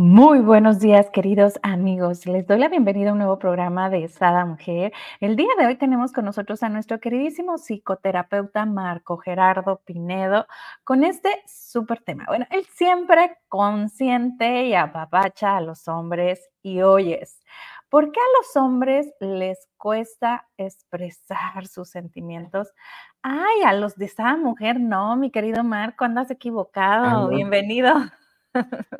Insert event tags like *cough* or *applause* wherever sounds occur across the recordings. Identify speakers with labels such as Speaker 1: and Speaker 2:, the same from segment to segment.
Speaker 1: Muy buenos días, queridos amigos. Les doy la bienvenida a un nuevo programa de Sada Mujer. El día de hoy tenemos con nosotros a nuestro queridísimo psicoterapeuta Marco Gerardo Pinedo con este súper tema. Bueno, él siempre consciente y apapacha a los hombres y oyes. ¿Por qué a los hombres les cuesta expresar sus sentimientos? Ay, a los de Sada Mujer no, mi querido Marco, andas equivocado. Bienvenido.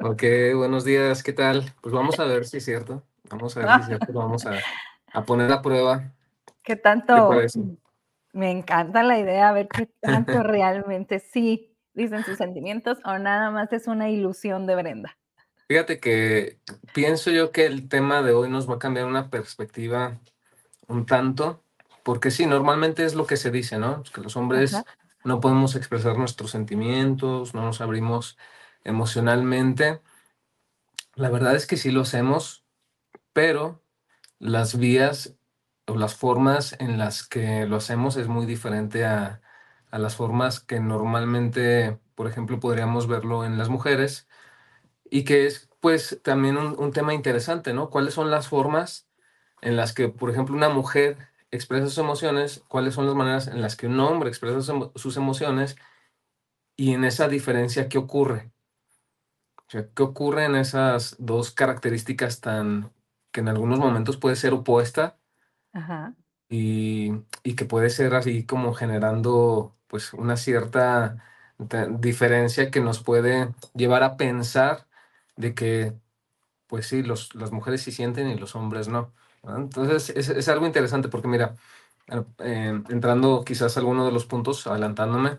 Speaker 2: Ok, buenos días, ¿qué tal? Pues vamos a ver si es cierto. Vamos a ver si es cierto, vamos a, a poner a prueba.
Speaker 1: ¿Qué tanto? Me encanta la idea, a ver qué tanto realmente sí dicen sus sentimientos o nada más es una ilusión de Brenda.
Speaker 2: Fíjate que pienso yo que el tema de hoy nos va a cambiar una perspectiva un tanto, porque sí, normalmente es lo que se dice, ¿no? Que los hombres no podemos expresar nuestros sentimientos, no nos abrimos emocionalmente. La verdad es que sí lo hacemos, pero las vías o las formas en las que lo hacemos es muy diferente a, las formas que normalmente, por ejemplo, podríamos verlo en las mujeres y que es pues también un, tema interesante, ¿no? ¿Cuáles son las formas en las que, por ejemplo, una mujer expresa sus emociones? ¿Cuáles son las maneras en las que un hombre expresa sus emociones? Y en esa diferencia, ¿qué ocurre? ¿Qué ocurre en esas dos características tan que en algunos momentos puede ser opuesta Y, que puede ser así como generando pues una cierta diferencia que nos puede llevar a pensar de que pues sí, los, las mujeres sí sienten y los hombres no. Entonces es, algo interesante porque mira, eh, entrando quizás a alguno de los puntos, adelantándome,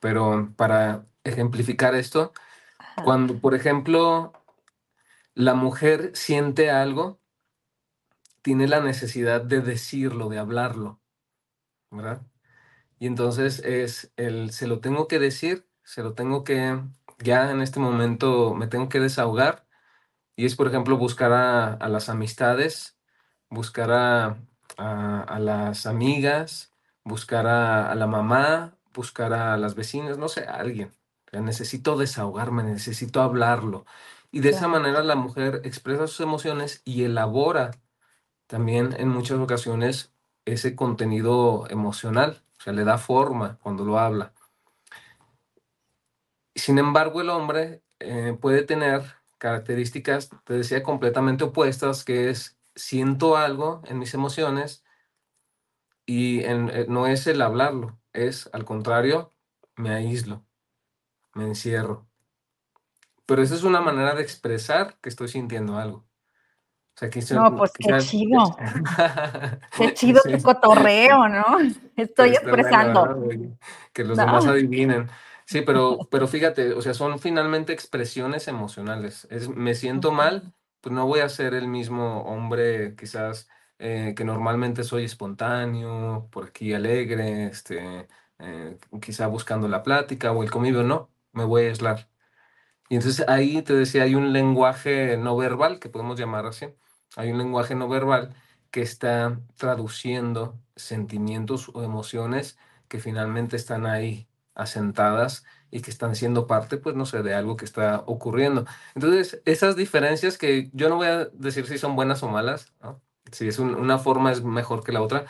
Speaker 2: pero para ejemplificar esto, cuando, por ejemplo, la mujer siente algo, tiene la necesidad de decirlo, de hablarlo, ¿verdad? Y entonces es el, se lo tengo que decir, se lo tengo que, ya en este momento me tengo que desahogar. Y es, por ejemplo, buscar a, las amistades, buscar a, a, las amigas, buscar a, la mamá, buscar a las vecinas, no sé, a alguien necesito desahogarme, necesito hablarlo. Y de esa manera la mujer expresa sus emociones y elabora también en muchas ocasiones ese contenido emocional, o sea, le da forma cuando lo habla. Sin embargo, el hombre eh, puede tener características, te decía, completamente opuestas, que es siento algo en mis emociones y eh, no es el hablarlo, es al contrario, me aíslo me encierro. Pero esa es una manera de expresar que estoy sintiendo algo.
Speaker 1: O sea, que no, pues qué chido. *laughs* qué chido tu cotorreo, ¿no? *laughs* Estoy expresando.
Speaker 2: que los demás adivinen. Sí, pero, *laughs* pero fíjate, o sea, son finalmente expresiones emocionales. Es, me siento mal, pues no voy a ser el mismo hombre quizás eh, que normalmente soy espontáneo, por aquí alegre, este, eh, quizá buscando la plática o el convivio, no me voy a aislar. Y entonces ahí te decía, hay un lenguaje no verbal, que podemos llamar así, hay un lenguaje no verbal que está traduciendo sentimientos o emociones que finalmente están ahí asentadas y que están siendo parte, pues no sé, de algo que está ocurriendo. Entonces, esas diferencias que yo no voy a decir si son buenas o malas, si es una forma es mejor que la otra,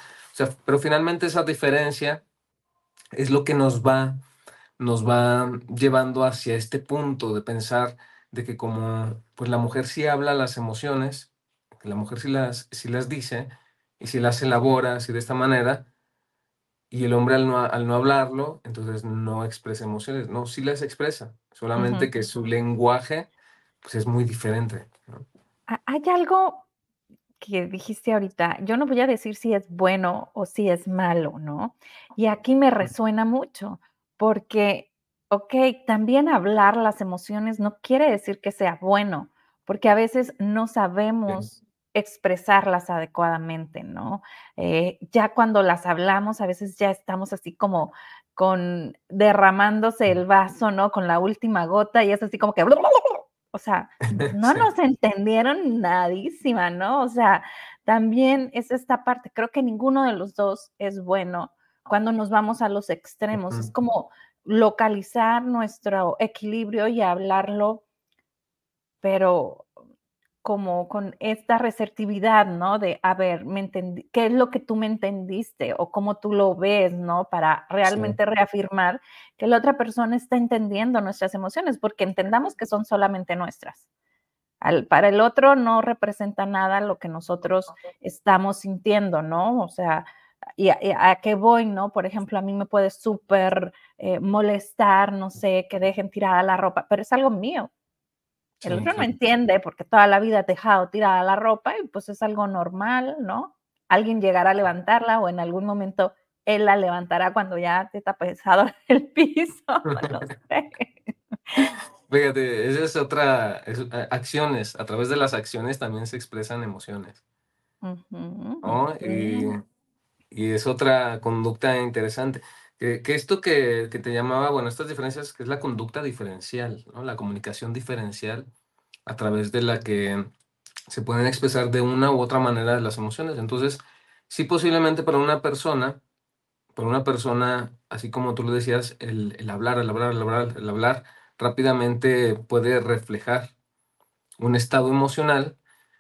Speaker 2: pero finalmente esa diferencia es lo que nos va nos va llevando hacia este punto de pensar de que como pues la mujer sí habla las emociones, que la mujer sí las, sí las dice y si las elabora así de esta manera, y el hombre al no, al no hablarlo, entonces no expresa emociones, no, sí las expresa, solamente que su lenguaje pues es muy diferente.
Speaker 1: Hay algo que dijiste ahorita, yo no voy a decir si es bueno o si es malo, ¿no? Y aquí me resuena mucho, porque, ok, también hablar las emociones no quiere decir que sea bueno, porque a veces no sabemos expresarlas adecuadamente, ¿no? Eh, ya cuando las hablamos, a veces ya estamos así como con derramándose el vaso, ¿no? Con la última gota y es así como que, o sea, *laughs* no nos entendieron nadísima, ¿no? O sea, también es esta parte, creo que ninguno de los dos es bueno cuando nos vamos a los extremos. Es como localizar nuestro equilibrio y hablarlo pero como con esta receptividad, ¿no? De, a ver, me entendí, ¿qué es lo que tú me entendiste o cómo tú lo ves, ¿no? Para
Speaker 2: Sí.
Speaker 1: realmente reafirmar que la otra persona está entendiendo nuestras emociones, porque entendamos que son solamente nuestras. Al, para el otro no representa nada lo que nosotros estamos sintiendo, ¿no? O sea, ¿y a, y a qué voy, no? Por ejemplo, a mí me puede súper eh, molestar, no sé, que dejen tirada la ropa, pero es algo mío. El
Speaker 2: Sí,
Speaker 1: otro no
Speaker 2: claro.
Speaker 1: entiende porque toda la vida ha dejado tirada la ropa y pues es algo normal, ¿no? Alguien llegará a levantarla o en algún momento él la levantará cuando ya te está pesado *laughs* el piso, *laughs* no *laughs* sé.
Speaker 2: Fíjate, esa es otra, es, a- acciones, a través de las acciones también se expresan emociones,
Speaker 1: Ujú,
Speaker 2: ¿no? Y,
Speaker 1: okey.
Speaker 2: Y es otra conducta interesante. Que, que esto que, que te llamaba, bueno, estas diferencias, que es la conducta diferencial, ¿no? La comunicación diferencial a través de la que se pueden expresar de una u otra manera las emociones. Entonces, sí posiblemente para una persona, para una persona, así como tú lo decías, el, el hablar, el hablar, el hablar, el hablar, rápidamente puede reflejar un estado emocional,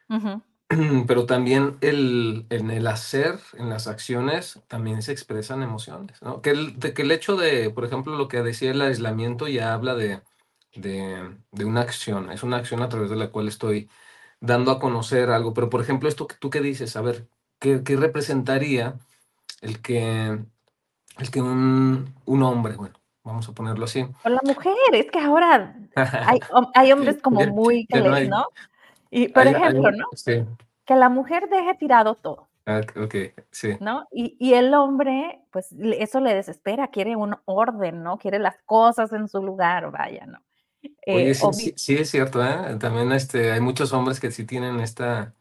Speaker 1: Ujú. *clears throat*
Speaker 2: pero también el, en el hacer, en las acciones, también se expresan emociones, ¿no? Que el, de que el hecho de, por ejemplo, lo que decía el aislamiento ya habla de, de, de una acción, es una acción a través de la cual estoy dando a conocer algo, pero por ejemplo, esto que tú qué dices, a ver, ¿qué, qué representaría el que, el que un, un hombre, bueno, vamos a ponerlo así,
Speaker 1: O la mujer, es que ahora hay *laughs* hay hombres como muy
Speaker 2: hay,
Speaker 1: ¿no? Y, por
Speaker 2: hay, hay
Speaker 1: ejemplo,
Speaker 2: un-
Speaker 1: ¿no?
Speaker 2: sí,
Speaker 1: Que la mujer deje tirado todo,
Speaker 2: ah, ok, sí.
Speaker 1: ¿no? Y y el hombre, pues, eso le desespera, quiere un orden, ¿no? Quiere las cosas en su lugar, vaya, ¿no?
Speaker 2: Oye,
Speaker 1: Eh,
Speaker 2: sí,
Speaker 1: o vi
Speaker 2: sí, sí es cierto, ¿eh? También este, hay muchos hombres que sí tienen esta,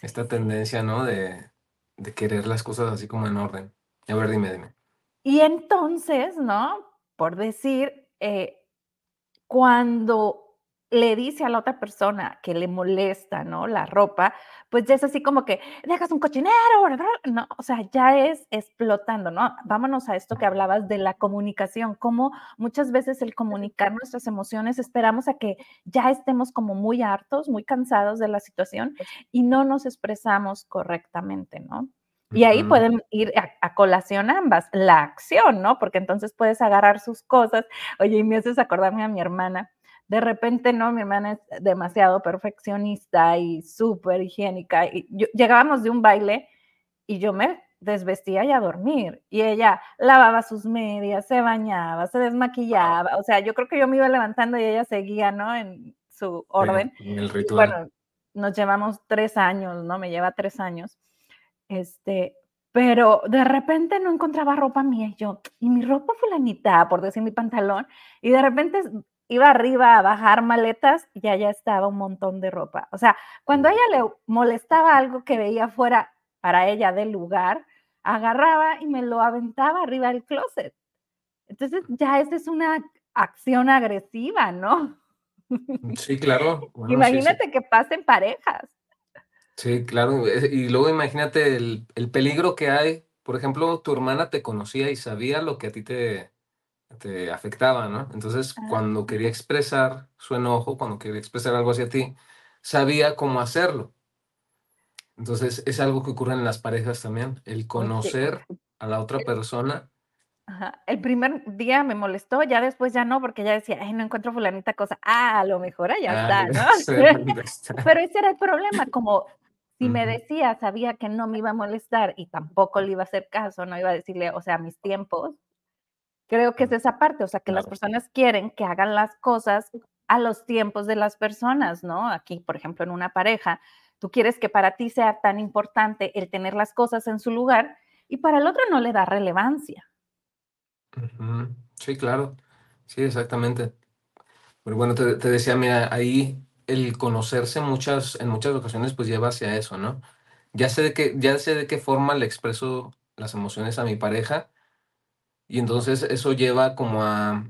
Speaker 1: sí,
Speaker 2: esta
Speaker 1: sí.
Speaker 2: tendencia, ¿no? De, de querer las cosas así como en orden. A ver, dime, dime.
Speaker 1: Y entonces, ¿no? Por decir, eh, cuando le dice a la otra persona que le molesta, ¿no? La ropa, pues ya es así como que dejas un cochinero. ¿no? O sea, ya es explotando, ¿no? Vámonos a esto que hablabas de la comunicación, cómo muchas veces el comunicar nuestras emociones esperamos a que ya estemos como muy hartos, muy cansados de la situación y no nos expresamos correctamente, ¿no? Y ahí pueden ir a, a colación ambas, la acción, ¿no? Porque entonces puedes agarrar sus cosas. Oye, y me haces acordarme a mi hermana. De repente, no, mi hermana es demasiado perfeccionista y súper higiénica. Y yo, llegábamos de un baile y yo me desvestía y a dormir. Y ella lavaba sus medias, se bañaba, se desmaquillaba. O sea, yo creo que yo me iba levantando y ella seguía, ¿no? En su
Speaker 2: sí,
Speaker 1: orden.
Speaker 2: el ritual.
Speaker 1: bueno, nos llevamos tres años, ¿no? Me lleva tres años. Este, pero de repente no encontraba ropa mía, y yo, ¿y mi ropa fulanita? Por decir mi pantalón, y de repente iba arriba a bajar maletas y allá estaba un montón de ropa. O sea, cuando a ella le molestaba algo que veía fuera para ella del lugar, agarraba y me lo aventaba arriba del closet. Entonces, ya esa es una acción agresiva, ¿no? *laughs*
Speaker 2: Sí, claro. Bueno, sí, sí.
Speaker 1: Imagínate que pasa en parejas.
Speaker 2: Sí, claro. Y luego imagínate el, el peligro que hay. Por ejemplo, tu hermana te conocía y sabía lo que a ti te, te afectaba, ¿no? Entonces, cuando quería expresar su enojo, cuando quería expresar algo hacia ti, sabía cómo hacerlo. Entonces, es algo que ocurre en las parejas también, el conocer a la otra persona.
Speaker 1: Ajá. El primer día me molestó, ya después ya no, porque ya decía: "Ay, no encuentro fulanita cosa". Ah, a lo mejor allá
Speaker 2: Ah,
Speaker 1: está, *laughs* ¿no? *laughs*
Speaker 2: está.
Speaker 1: Pero ese era el problema, como si me decía, sabía que no me iba a molestar y tampoco le iba a hacer caso, no iba a decirle, o sea, mis tiempos, creo que es esa parte, o sea, que las personas quieren que hagan las cosas a los tiempos de las personas, ¿no? Aquí, por ejemplo, en una pareja, tú quieres que para ti sea tan importante el tener las cosas en su lugar y para el otro no le da relevancia.
Speaker 2: Sí, claro. Sí, exactamente. Pero bueno, te, te decía, mira, ahí el conocerse muchas, en muchas ocasiones pues lleva hacia eso, ¿no? Ya sé de qué, ya sé de qué forma le expreso las emociones a mi pareja y entonces eso lleva como a,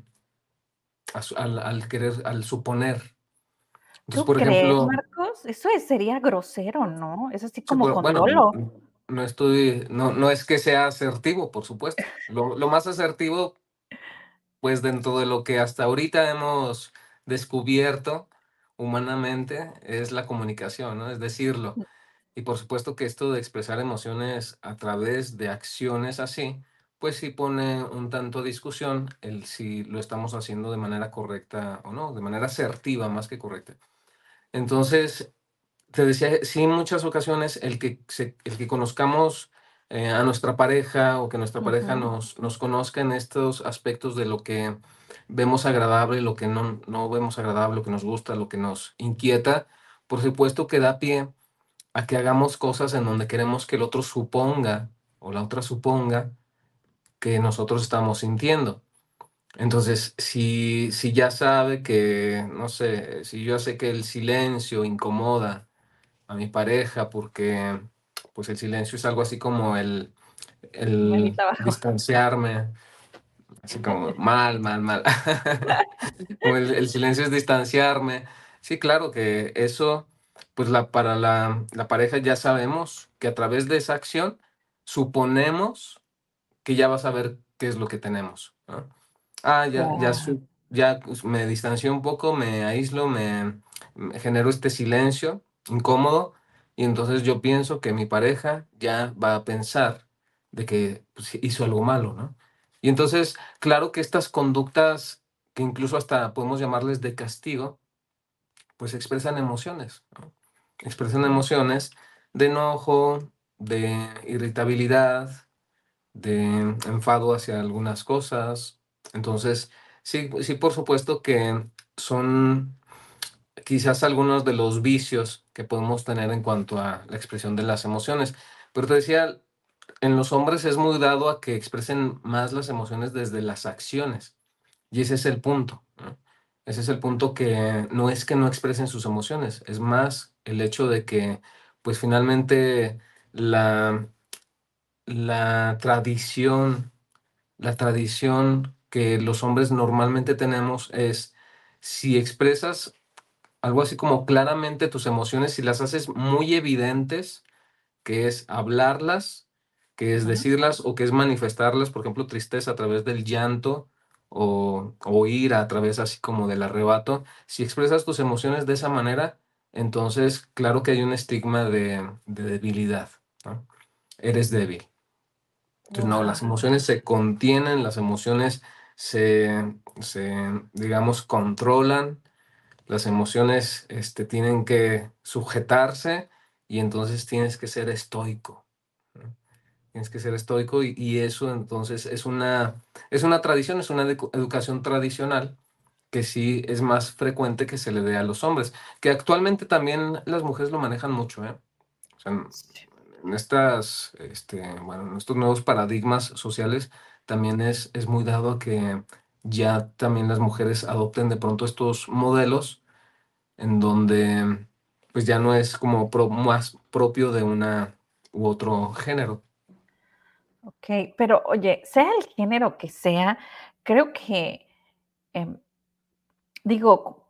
Speaker 2: al, al querer, al suponer. Entonces,
Speaker 1: ¿Tú
Speaker 2: por
Speaker 1: crees,
Speaker 2: ejemplo,
Speaker 1: Marcos? Eso es sería grosero, ¿no? Es así
Speaker 2: sí,
Speaker 1: como
Speaker 2: por-
Speaker 1: con
Speaker 2: bueno,
Speaker 1: dolo.
Speaker 2: n- no estoy, no, no es que sea asertivo, por supuesto. Lo, lo más asertivo, pues dentro de lo que hasta ahorita hemos descubierto humanamente es la comunicación, ¿no? Es decirlo. Y por supuesto que esto de expresar emociones a través de acciones así, pues sí pone un tanto a discusión el si lo estamos haciendo de manera correcta o no, de manera asertiva más que correcta. Entonces, te decía, sí, en muchas ocasiones el que, el que conozcamos eh, a nuestra pareja o que nuestra pareja nos, nos conozca en estos aspectos de lo que vemos agradable, lo que no, no vemos agradable, lo que nos gusta, lo que nos inquieta, por supuesto que da pie a que hagamos cosas en donde queremos que el otro suponga o la otra suponga que nosotros estamos sintiendo. Entonces, si, si ya sabe que, no sé, si yo sé que el silencio incomoda a mi pareja porque pues el silencio es algo así como el, el distanciarme, así como mal, mal, mal. *laughs* el, el, silencio es distanciarme. Sí, claro que eso, pues la, para la, la, pareja ya sabemos que a través de esa acción suponemos que ya va a saber qué es lo que tenemos. Ah, ya, ya, ya me distancié un poco, me aíslo, me, me genero este silencio incómodo y entonces yo pienso que mi pareja ya va a pensar de que pues, hizo algo malo, ¿no? Y entonces, claro que estas conductas, que incluso hasta podemos llamarles de castigo, pues expresan emociones, ¿no? Expresan emociones de enojo, de irritabilidad, de enfado hacia algunas cosas. Entonces, sí, sí, por supuesto que son quizás algunos de los vicios que podemos tener en cuanto a la expresión de las emociones. Pero te decía, en los hombres es muy dado a que expresen más las emociones desde las acciones. Y ese es el punto. Ese es el punto que no es que no expresen sus emociones, es más el hecho de que, pues finalmente, la, la tradición, la tradición que los hombres normalmente tenemos es, si expresas algo así como claramente tus emociones, si las haces muy evidentes, que es hablarlas, que es decirlas o que es manifestarlas, por ejemplo, tristeza a través del llanto o, o ira a través así como del arrebato, si expresas tus emociones de esa manera, entonces claro que hay un estigma de, debilidad, Eres débil. Entonces, no, las emociones se contienen, las emociones se, se digamos, controlan, las emociones este, tienen que sujetarse y entonces tienes que ser estoico. Tienes que ser estoico y, eso entonces es una, es una tradición, es una educación tradicional que sí es más frecuente que se le dé a los hombres, que actualmente también las mujeres lo manejan mucho. ¿eh? En, estas, este, bueno, en estos nuevos paradigmas sociales también es, es muy dado a que ya también las mujeres adopten de pronto estos modelos en donde pues ya no es como más propio de una u otro género.
Speaker 1: Ok, pero oye, sea el género que sea, creo que, em, digo,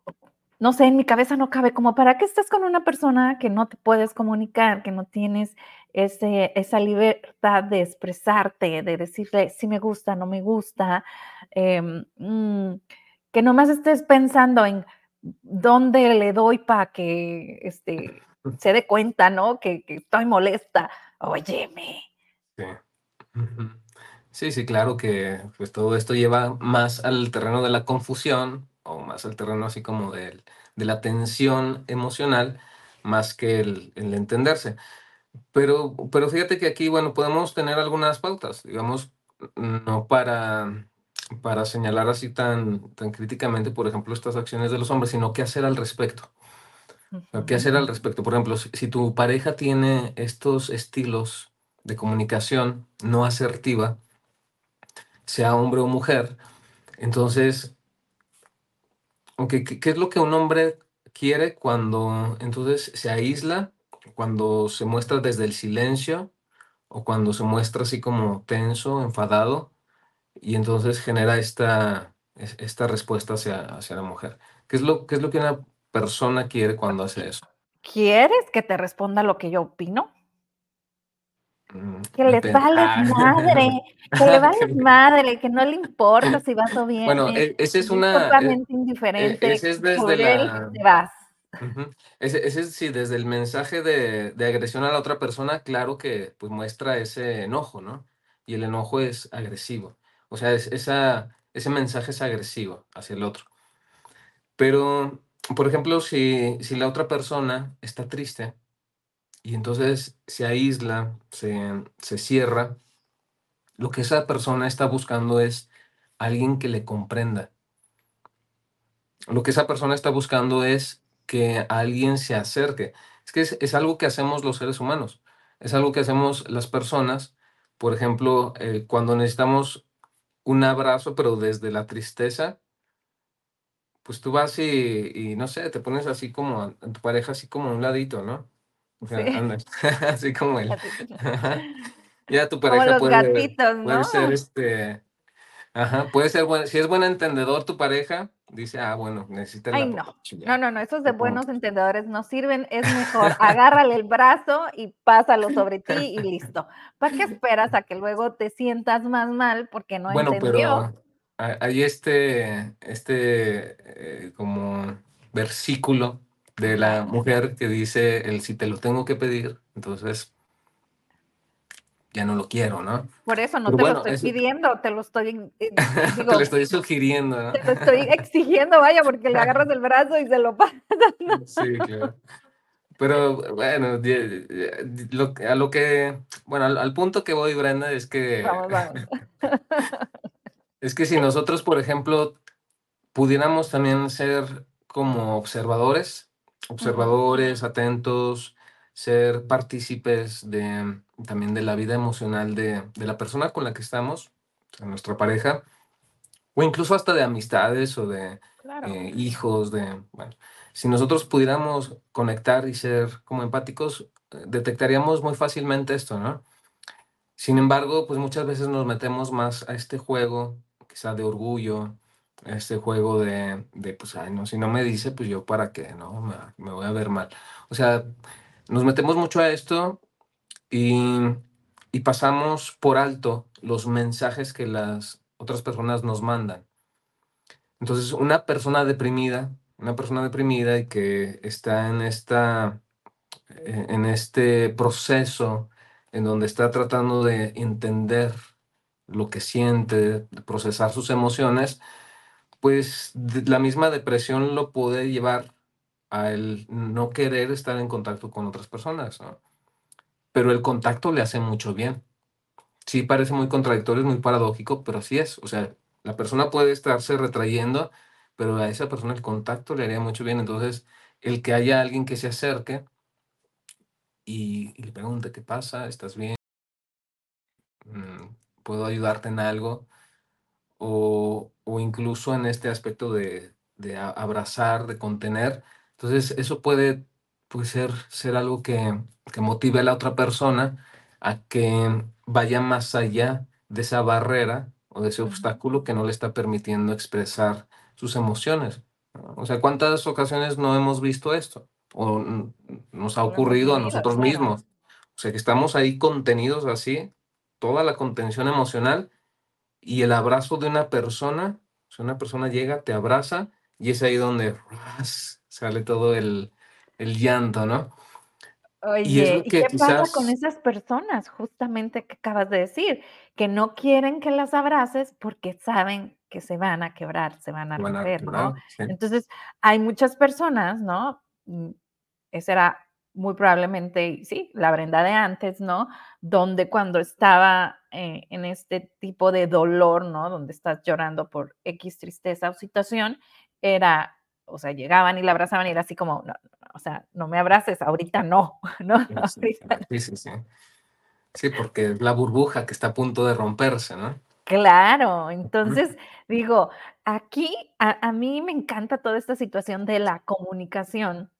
Speaker 1: no sé, en mi cabeza no cabe como para qué estás con una persona que no te puedes comunicar, que no tienes ese, esa libertad de expresarte, de decirle si me gusta, no me gusta, em, mm, que nomás estés pensando en dónde le doy para que este, *laughs* se dé cuenta, ¿no? Que, estoy molesta. Óyeme.
Speaker 2: Sí. sí, sí, claro que pues todo esto lleva más al terreno de la confusión o más al terreno así como de, de la tensión emocional más que el, el entenderse. Pero, pero fíjate que aquí, bueno, podemos tener algunas pautas, digamos, no para, para señalar así tan, tan críticamente, por ejemplo, estas acciones de los hombres, sino qué hacer al respecto. ¿Qué hacer al respecto? Por ejemplo, si, si, tu pareja tiene estos estilos de comunicación no asertiva, sea hombre o mujer, entonces, okay, ¿qué, ¿qué es lo que un hombre quiere cuando entonces se aísla cuando se muestra desde el silencio o cuando se muestra así como tenso, enfadado, y entonces genera esta, esta respuesta hacia, hacia la mujer. ¿Qué es, lo, ¿Qué es lo que una persona quiere cuando hace eso?
Speaker 1: ¿Quieres que te responda lo que yo opino? Mm, que le vales ah. *laughs* madre, que le vales madre, que no le importa si vas o vienes.
Speaker 2: Bueno, e, ese es una.
Speaker 1: Totalmente
Speaker 2: e,
Speaker 1: indiferente.
Speaker 2: Ese es desde la.
Speaker 1: Él te vas.
Speaker 2: Ese ese sí, desde el mensaje de de agresión a la otra persona, claro que, pues, muestra ese enojo, ¿no? Y el enojo es agresivo. O sea, es esa ese mensaje es agresivo hacia el otro. Pero, por ejemplo, si si la otra persona está triste y entonces se aísla, se se cierra, lo que esa persona está buscando es alguien que le comprenda. Lo que esa persona está buscando es que alguien se acerque. Es que es, es algo que hacemos los seres humanos, es algo que hacemos las personas. Por ejemplo, eh, cuando necesitamos un abrazo, pero desde la tristeza, pues tú vas y, y no sé, te pones así como a, tu pareja, así como a un ladito, ¿no? O sea,
Speaker 1: Sí,
Speaker 2: andas, *laughs* así como *laughs* él.
Speaker 1: como
Speaker 2: Ya tu
Speaker 1: como
Speaker 2: pareja
Speaker 1: los
Speaker 2: puede,
Speaker 1: gatitos,
Speaker 2: puede
Speaker 1: ¿no?
Speaker 2: ser este, Ajá, puede ser buen si es buen entendedor tu pareja, dice: "Ah, bueno, necesita el
Speaker 1: Ay, no. No,
Speaker 2: ya".
Speaker 1: no, no, esos de buenos entendedores no sirven, es mejor agárrale el brazo y pásalo sobre ti y listo. ¿Para qué esperas a que luego te sientas más mal porque no
Speaker 2: Bueno,
Speaker 1: entendió?
Speaker 2: pero ha hay este este, eh, como versículo de la mujer que dice: "El si te lo tengo que pedir, entonces ya no lo quiero", ¿no?
Speaker 1: Por eso no
Speaker 2: Pero
Speaker 1: te lo estoy
Speaker 2: eso
Speaker 1: pidiendo, te lo estoy, eh, *laughs*
Speaker 2: te lo estoy sugiriendo, ¿no?
Speaker 1: te lo estoy exigiendo, vaya, porque le agarras el brazo y se lo pasas, ¿no? *laughs*
Speaker 2: Sí, claro. Pero bueno, lo a lo que bueno, al al punto que voy, Brenda, es que
Speaker 1: Vamos, vamos. *laughs*
Speaker 2: es que si nosotros, por ejemplo, pudiéramos también ser como observadores, observadores, atentos, ser partícipes de también de la vida emocional de de la persona con la que estamos, de nuestra pareja, o incluso hasta de amistades o de,
Speaker 1: claro,
Speaker 2: eh, hijos, de bueno, si nosotros pudiéramos conectar y ser como empáticos, eh, detectaríamos muy fácilmente esto, ¿no? Sin embargo, pues muchas veces nos metemos más a este juego, quizá de orgullo, a este juego de, de, pues, ay, no, si no me dice, pues yo para qué, ¿no? Me, me voy a ver mal. O sea, nos metemos mucho a esto y, pasamos por alto los mensajes que las otras personas nos mandan. Entonces, una persona deprimida, una persona deprimida y que está en esta eh, en este proceso en donde está tratando de entender lo que siente, de procesar sus emociones, pues la misma depresión lo puede llevar a el no querer estar en contacto con otras personas. Pero el contacto le hace mucho bien. Sí, parece muy contradictorio, es muy paradójico, pero así es. O sea, la persona puede estarse retrayendo, pero a esa persona el contacto le haría mucho bien. Entonces, el que haya alguien que se acerque y, y le pregunte, ¿qué pasa? ¿Estás bien? Mm, ¿Puedo ayudarte en algo? O, o incluso en este aspecto de, de abrazar, de contener. Entonces, eso puede, puede ser, ser algo que, que motive a la otra persona a que vaya más allá de esa barrera o de ese obstáculo que no le está permitiendo expresar sus emociones. O sea, ¿cuántas ocasiones no hemos visto esto? O nos ha ocurrido a nosotros mismos. O sea, que estamos ahí contenidos así, toda la contención emocional y el abrazo de una persona, o sea, una persona llega, te abraza y es ahí donde ¡ras! Sale todo el, el llanto, ¿no? Y es
Speaker 1: Oye, ¿y qué pasa con esas personas justamente que acabas de decir? Que no quieren que las abraces porque saben que se van a quebrar, se van a romper, ¿no?
Speaker 2: sí,
Speaker 1: Entonces, hay muchas personas, ¿no? Mm, esa era muy probablemente, sí, la Brenda de antes, ¿no? Donde cuando estaba, eh, en este tipo de dolor, ¿no? Donde estás llorando por X tristeza o situación, era, o sea, llegaban y la abrazaban y era así como: "No, o sea, no me abraces, ahorita no, *laughs* ¿no? Ahorita no.
Speaker 2: sí, sí, sí. Sí, porque es la burbuja que está a punto de romperse, ¿no?
Speaker 1: Claro, entonces, digo, aquí a a mí me encanta toda esta situación de la comunicación,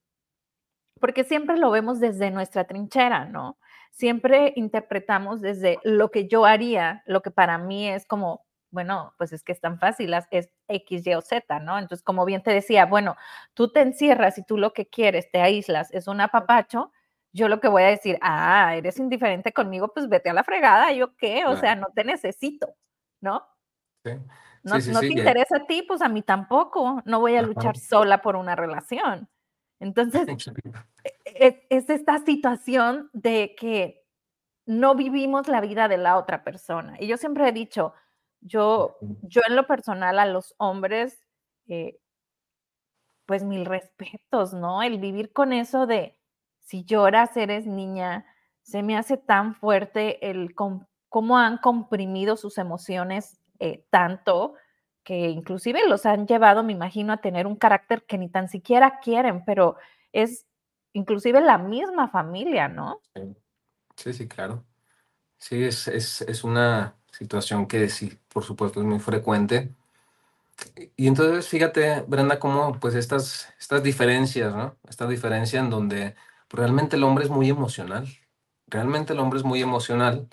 Speaker 1: porque siempre lo vemos desde nuestra trinchera, ¿no? Siempre interpretamos desde lo que yo haría, lo que para mí es como, bueno, pues es que es tan fácil, es X, Y o Z, ¿no? Entonces, como bien te decía, bueno, tú te encierras y tú lo que quieres, te aíslas, es un apapacho, yo lo que voy a decir: "Ah, eres indiferente conmigo, pues vete a la fregada, ¿yo qué? O sea,
Speaker 2: claro,
Speaker 1: no te necesito", ¿no?
Speaker 2: sí.
Speaker 1: No
Speaker 2: Sí,
Speaker 1: no
Speaker 2: sí,
Speaker 1: te
Speaker 2: y ahí
Speaker 1: interesa a ti, pues a mí tampoco, no voy a
Speaker 2: ajá,
Speaker 1: luchar sola por una relación. *laughs* Entonces, e, es esta situación de que no vivimos la vida de la otra persona. Y yo siempre he dicho, yo, yo en lo personal a los hombres, eh, pues mil respetos, ¿no? El vivir con eso de si lloras, eres niña, se me hace tan fuerte el cómo han comprimido sus emociones eh, tanto que inclusive los han llevado, me imagino, a tener un carácter que ni tan siquiera quieren, pero es inclusive la misma familia, ¿no?
Speaker 2: Sí, sí, claro. Sí, es, es, es una situación que sí, por supuesto, es muy frecuente. Y entonces, fíjate, Brenda, cómo pues estas, estas diferencias, ¿no? Esta diferencia en donde realmente el hombre es muy emocional. Realmente el hombre es muy emocional,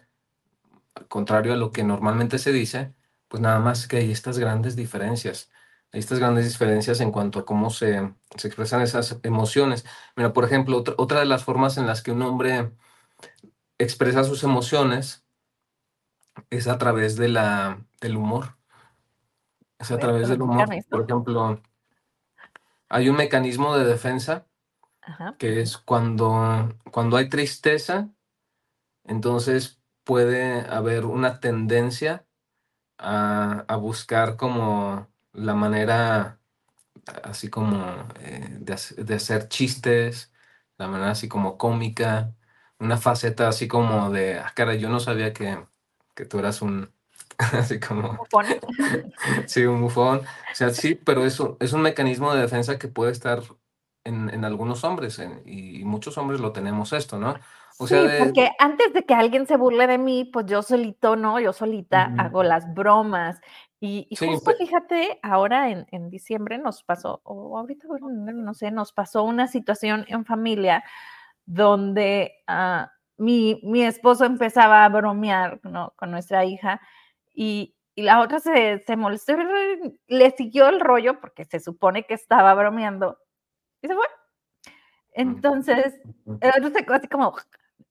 Speaker 2: al contrario a lo que normalmente se dice, pues nada más que hay estas grandes diferencias. Hay estas grandes diferencias en cuanto a cómo se, se expresan esas emociones. Mira, por ejemplo, otra, otra de las formas en las que un hombre expresa sus emociones es a través de la, del humor. Es a través del humor. Por ejemplo, hay un mecanismo de defensa que es cuando, cuando hay tristeza, entonces puede haber una tendencia a, buscar como la manera así como eh, de, hacer chistes, la manera así como cómica, una faceta así como de, ah, cara, yo no sabía que, que tú eras un, *laughs* así como... ¿Bufón? *laughs* sí, un bufón. O sea, sí, pero eso es un mecanismo de defensa que puede estar en, en algunos hombres, y muchos hombres lo tenemos esto, ¿no?
Speaker 1: O sea, sí, porque antes de que alguien se burle de mí, pues yo solito, ¿no? Yo solita hago las bromas. Y, justo fíjate, ahora en, en, diciembre nos pasó, o ahorita, no sé, nos pasó una situación en familia donde ah, mi, mi, esposo empezaba a bromear ¿no? con nuestra hija y, y la otra se, se molestó, le siguió el rollo porque se supone que estaba bromeando y se fue. Entonces, el otro se así como,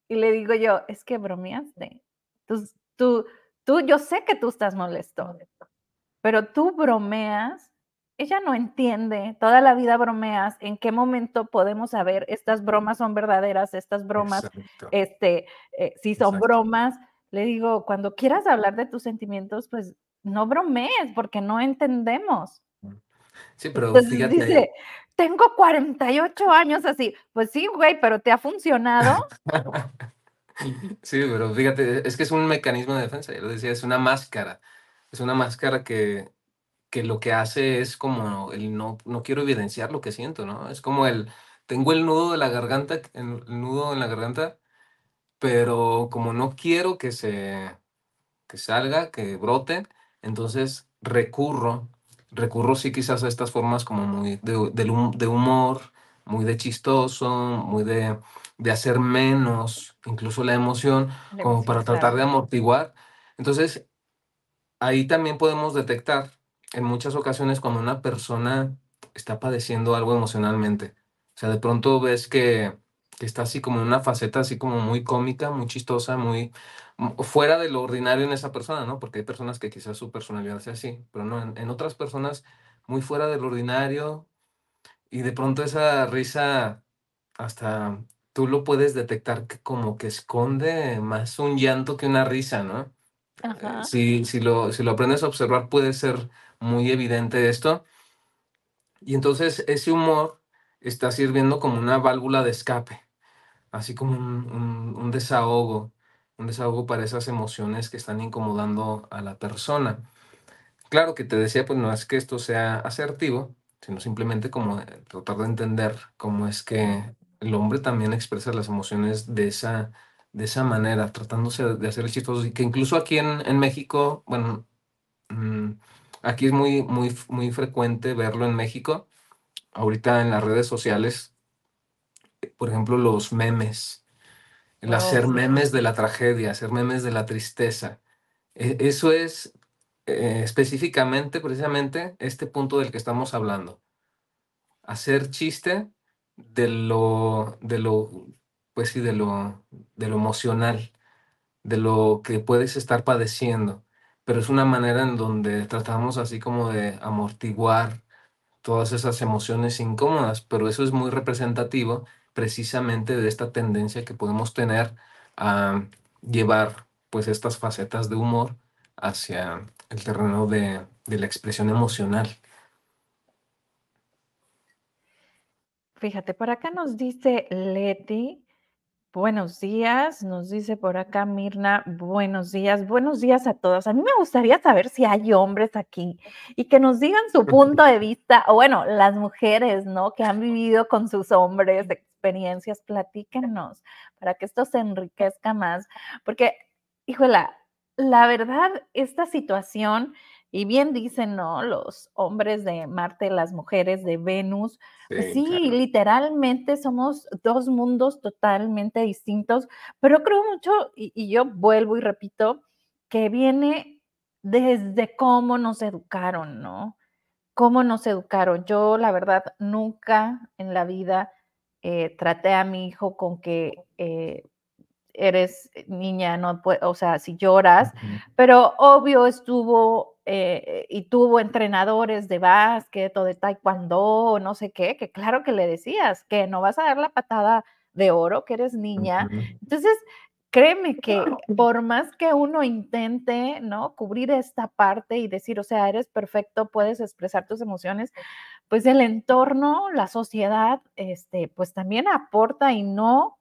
Speaker 1: y le digo yo, es que bromeaste. Tú, tú, tú, yo sé que tú estás molesto, pero tú bromeas, ella no entiende, toda la vida bromeas, en qué momento podemos saber estas bromas son verdaderas, estas bromas, este, eh, si son bromas. Le digo, cuando quieras hablar de tus sentimientos, pues no bromees, porque no entendemos.
Speaker 2: Sí, pero fíjate. Dice,
Speaker 1: tengo 48 años así. Pues sí, güey, pero ¿te ha funcionado? *laughs*
Speaker 2: sí, pero fíjate, es que es un mecanismo de defensa, ya lo decía, es una máscara. Es una máscara que, que lo que hace es como el no, no quiero evidenciar lo que siento, ¿no? Es como el, tengo el nudo de la garganta, el nudo en la garganta, pero como no quiero que se, que salga, que brote, entonces recurro recurro sí quizás a estas formas como muy de, de, humor, muy de chistoso, muy de, de, hacer menos incluso la emoción, como para tratar de amortiguar. Entonces, ahí también podemos detectar en muchas ocasiones cuando una persona está padeciendo algo emocionalmente. O sea, de pronto ves que, que está así como en una faceta así como muy cómica, muy chistosa, muy, fuera de lo ordinario en esa persona, ¿no? Porque hay personas que quizás su personalidad sea así, pero no, en, otras personas muy fuera del ordinario y de pronto esa risa hasta tú lo puedes detectar que como que esconde más un llanto que una risa, ¿no? Eh, si, si, lo, si lo aprendes a observar puede ser muy evidente esto. Y entonces ese humor está sirviendo como una válvula de escape, así como un, desahogo un desahogo para esas emociones que están incomodando a la persona. Claro que te decía, pues no es que esto sea asertivo, sino simplemente como tratar de entender cómo es que el hombre también expresa las emociones de esa, de esa manera, tratándose de hacer chistoso. Y que incluso aquí en, en México, bueno, mm, aquí es muy, muy, muy frecuente verlo en México. Ahorita en las redes sociales, por ejemplo, los memes el hacer memes de la tragedia, hacer memes de la tristeza. E, eso es eh, específicamente, precisamente, este punto del que estamos hablando. Hacer chiste de lo, de lo, pues sí, de lo, de lo emocional, de lo que puedes estar padeciendo. Pero es una manera en donde tratamos así como de amortiguar todas esas emociones incómodas, pero eso es muy representativo precisamente de esta tendencia que podemos tener a llevar pues estas facetas de humor hacia el terreno de, de la expresión emocional.
Speaker 1: Fíjate, por acá nos dice Leti, buenos días, nos dice por acá Mirna, buenos días, buenos días a todos. A mí me gustaría saber si hay hombres aquí y que nos digan su punto de vista, o bueno, las mujeres, ¿no? Que han vivido con sus hombres experiencias, platíquenos para que esto se enriquezca más, porque, híjola, la verdad, esta situación, y bien dicen, ¿no? Los hombres de Marte, las mujeres de Venus, pues sí, literalmente somos dos mundos totalmente distintos, pero creo mucho, y, y yo vuelvo y repito, que viene desde cómo nos educaron, ¿no? Cómo nos educaron. Yo, la verdad, nunca en la vida eh, traté a mi hijo con que eh, eres niña, no o sea, si lloras, pero obvio estuvo eh, y tuvo entrenadores de básquet o de taekwondo no sé qué, que claro que le decías que no vas a dar la patada de oro, que eres niña. Entonces, créeme que por más que uno intente, ¿no? Cubrir esta parte y decir, o sea, eres perfecto, puedes expresar tus emociones, pues el entorno, la sociedad, este, pues también aporta y no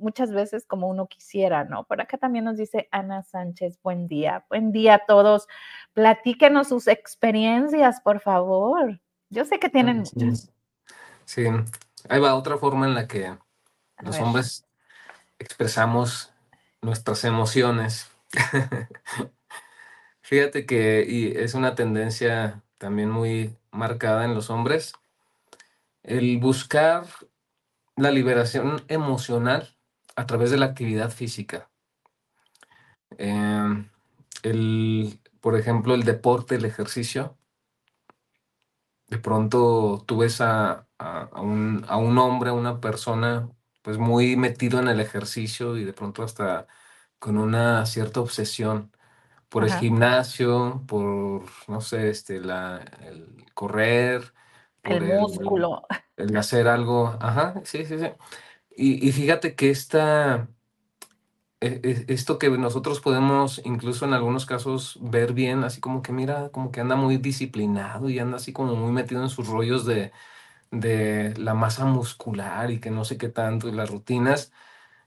Speaker 1: muchas veces como uno quisiera, ¿no? Por acá también nos dice Ana Sánchez, buen día, buen día a todos. Platíquenos sus experiencias, por favor. Yo sé que tienen muchas.
Speaker 2: Sí, ahí va otra forma en la que los hombres expresamos nuestras emociones. *laughs* Fíjate que y es una tendencia también muy marcada en los hombres, el buscar la liberación emocional a través de la actividad física. Em, el, por ejemplo, el deporte, el ejercicio. De pronto tú ves a, un, a un hombre, a una persona, pues muy metido en el ejercicio y de pronto hasta con una cierta obsesión por el gimnasio, por, no sé, este, la, el correr,
Speaker 1: el músculo.
Speaker 2: El, hacer algo, ajá, sí, sí, sí. Y, fíjate que esta, e, e, esto que nosotros podemos incluso en algunos casos ver bien, así como que mira, como que anda muy disciplinado y anda así como muy metido en sus rollos de, de la masa muscular y que no sé qué tanto, y las rutinas,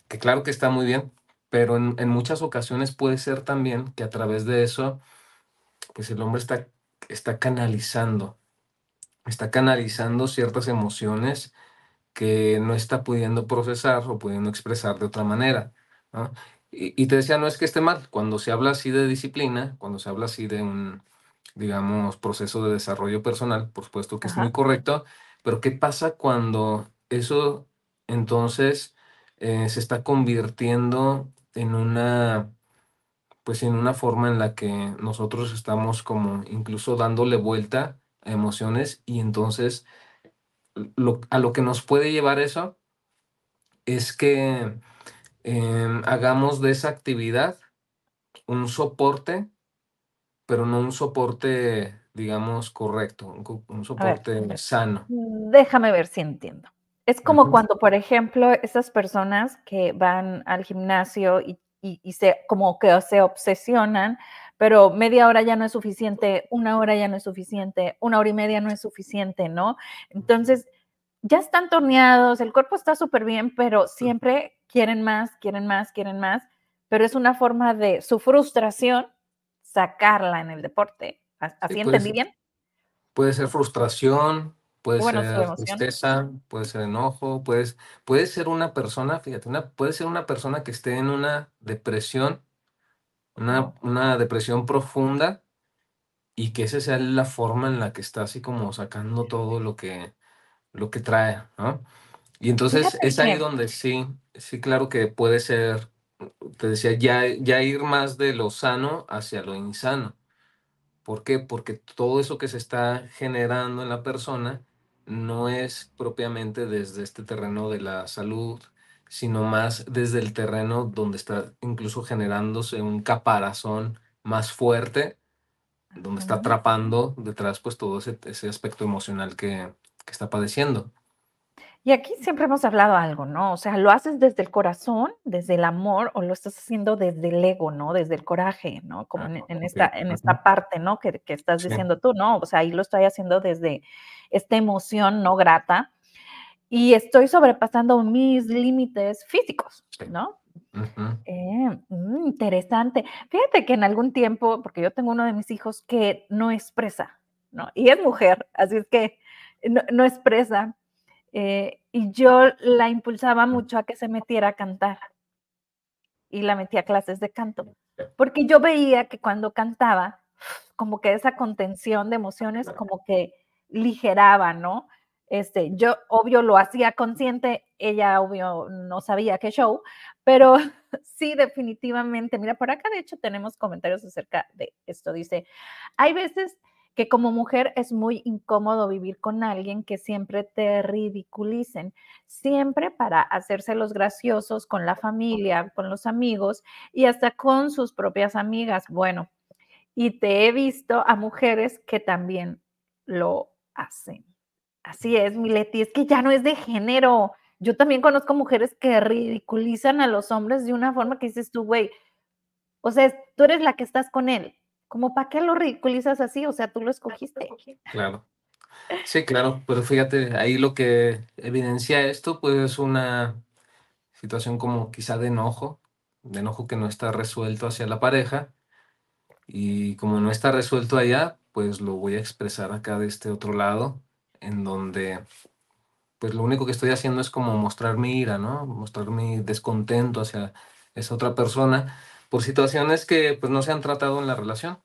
Speaker 2: que claro que está muy bien, pero en, muchas ocasiones puede ser también que a través de eso, pues el hombre está, está canalizando, está canalizando ciertas emociones que no está pudiendo procesar o pudiendo expresar de otra manera. Y, y, te decía, no es que esté mal, cuando se habla así de disciplina, cuando se habla así de un, digamos, proceso de desarrollo personal, por supuesto que es muy correcto, pero ¿qué pasa cuando eso entonces eh, se está convirtiendo en una, pues en una forma en la que nosotros estamos como incluso dándole vuelta a emociones y entonces lo, a lo que nos puede llevar eso es que em, hagamos de esa actividad un soporte, pero no un soporte, digamos, correcto, un, soporte sano.
Speaker 1: Déjame ver si entiendo. Es como cuando, por ejemplo, esas personas que van al gimnasio y, se como que se obsesionan, pero media hora ya no es suficiente, una hora ya no es suficiente, una hora y media no es suficiente, ¿no? Entonces, ya están torneados, el cuerpo está súper bien, pero siempre quieren más, quieren más, quieren más, pero es una forma de su frustración sacarla en el deporte. ¿Así entendí bien?
Speaker 2: Puede ser frustración, Puede ser tristeza, puede ser enojo, puedes, puede ser una persona, fíjate, una, puede ser una persona que esté en una depresión, una, una depresión profunda, y que esa sea la forma en la que está así como sacando todo lo que, lo que trae, ¿no? Y entonces es ahí donde sí, sí, claro que puede ser, te decía, ya, ya ir más de lo sano hacia lo insano. ¿Por qué? Porque todo eso que se está generando en la persona no es propiamente desde este terreno de la salud, sino más desde el terreno donde está incluso generándose un caparazón más fuerte donde está atrapando detrás pues todo ese, ese aspecto emocional que, que está padeciendo.
Speaker 1: Y aquí siempre hemos hablado algo, ¿no? O sea, lo haces desde el corazón, desde el amor, o lo estás haciendo desde el ego, ¿no? Desde el coraje, ¿no? Como en, en esta, en esta parte, ¿no? Que, que estás
Speaker 2: Sí.
Speaker 1: diciendo tú, ¿no? O sea, ahí lo estoy haciendo desde esta emoción no grata y estoy sobrepasando mis límites físicos. ¿no? Eh, mm, interesante. Fíjate que en algún tiempo, porque yo tengo uno de mis hijos que no expresa, ¿no? Y es mujer, así es que no, no expresa. eh, y yo la impulsaba mucho a que se metiera a cantar y la metía a clases de canto, porque yo veía que cuando cantaba, como que esa contención de emociones como que ligeraba, ¿no? Este, yo obvio lo hacía consciente, ella obvio no sabía qué show, pero *laughs* sí definitivamente, mira, por acá de hecho tenemos comentarios acerca de esto, dice, hay veces que como mujer es muy incómodo vivir con alguien que siempre te ridiculicen, siempre para hacerse los graciosos con la familia, con los amigos y hasta con sus propias amigas. Bueno, y te he visto a mujeres que también lo hacen. Así es, Mileti, es que ya no es de género. Yo también conozco mujeres que ridiculizan a los hombres de una forma que dices tú, güey, o sea, tú eres la que estás con él. Como para qué lo ridiculizas así? O sea, tú lo escogiste.
Speaker 2: Claro. Sí, claro, pero fíjate, ahí lo que evidencia esto, pues es una situación como quizá de enojo, de enojo que no está resuelto hacia la pareja, y como no está resuelto allá, pues lo voy a expresar acá de este otro lado, en donde pues lo único que estoy haciendo es como mostrar mi ira, ¿no? Mostrar mi descontento hacia esa otra persona por situaciones que pues no se han tratado en la relación.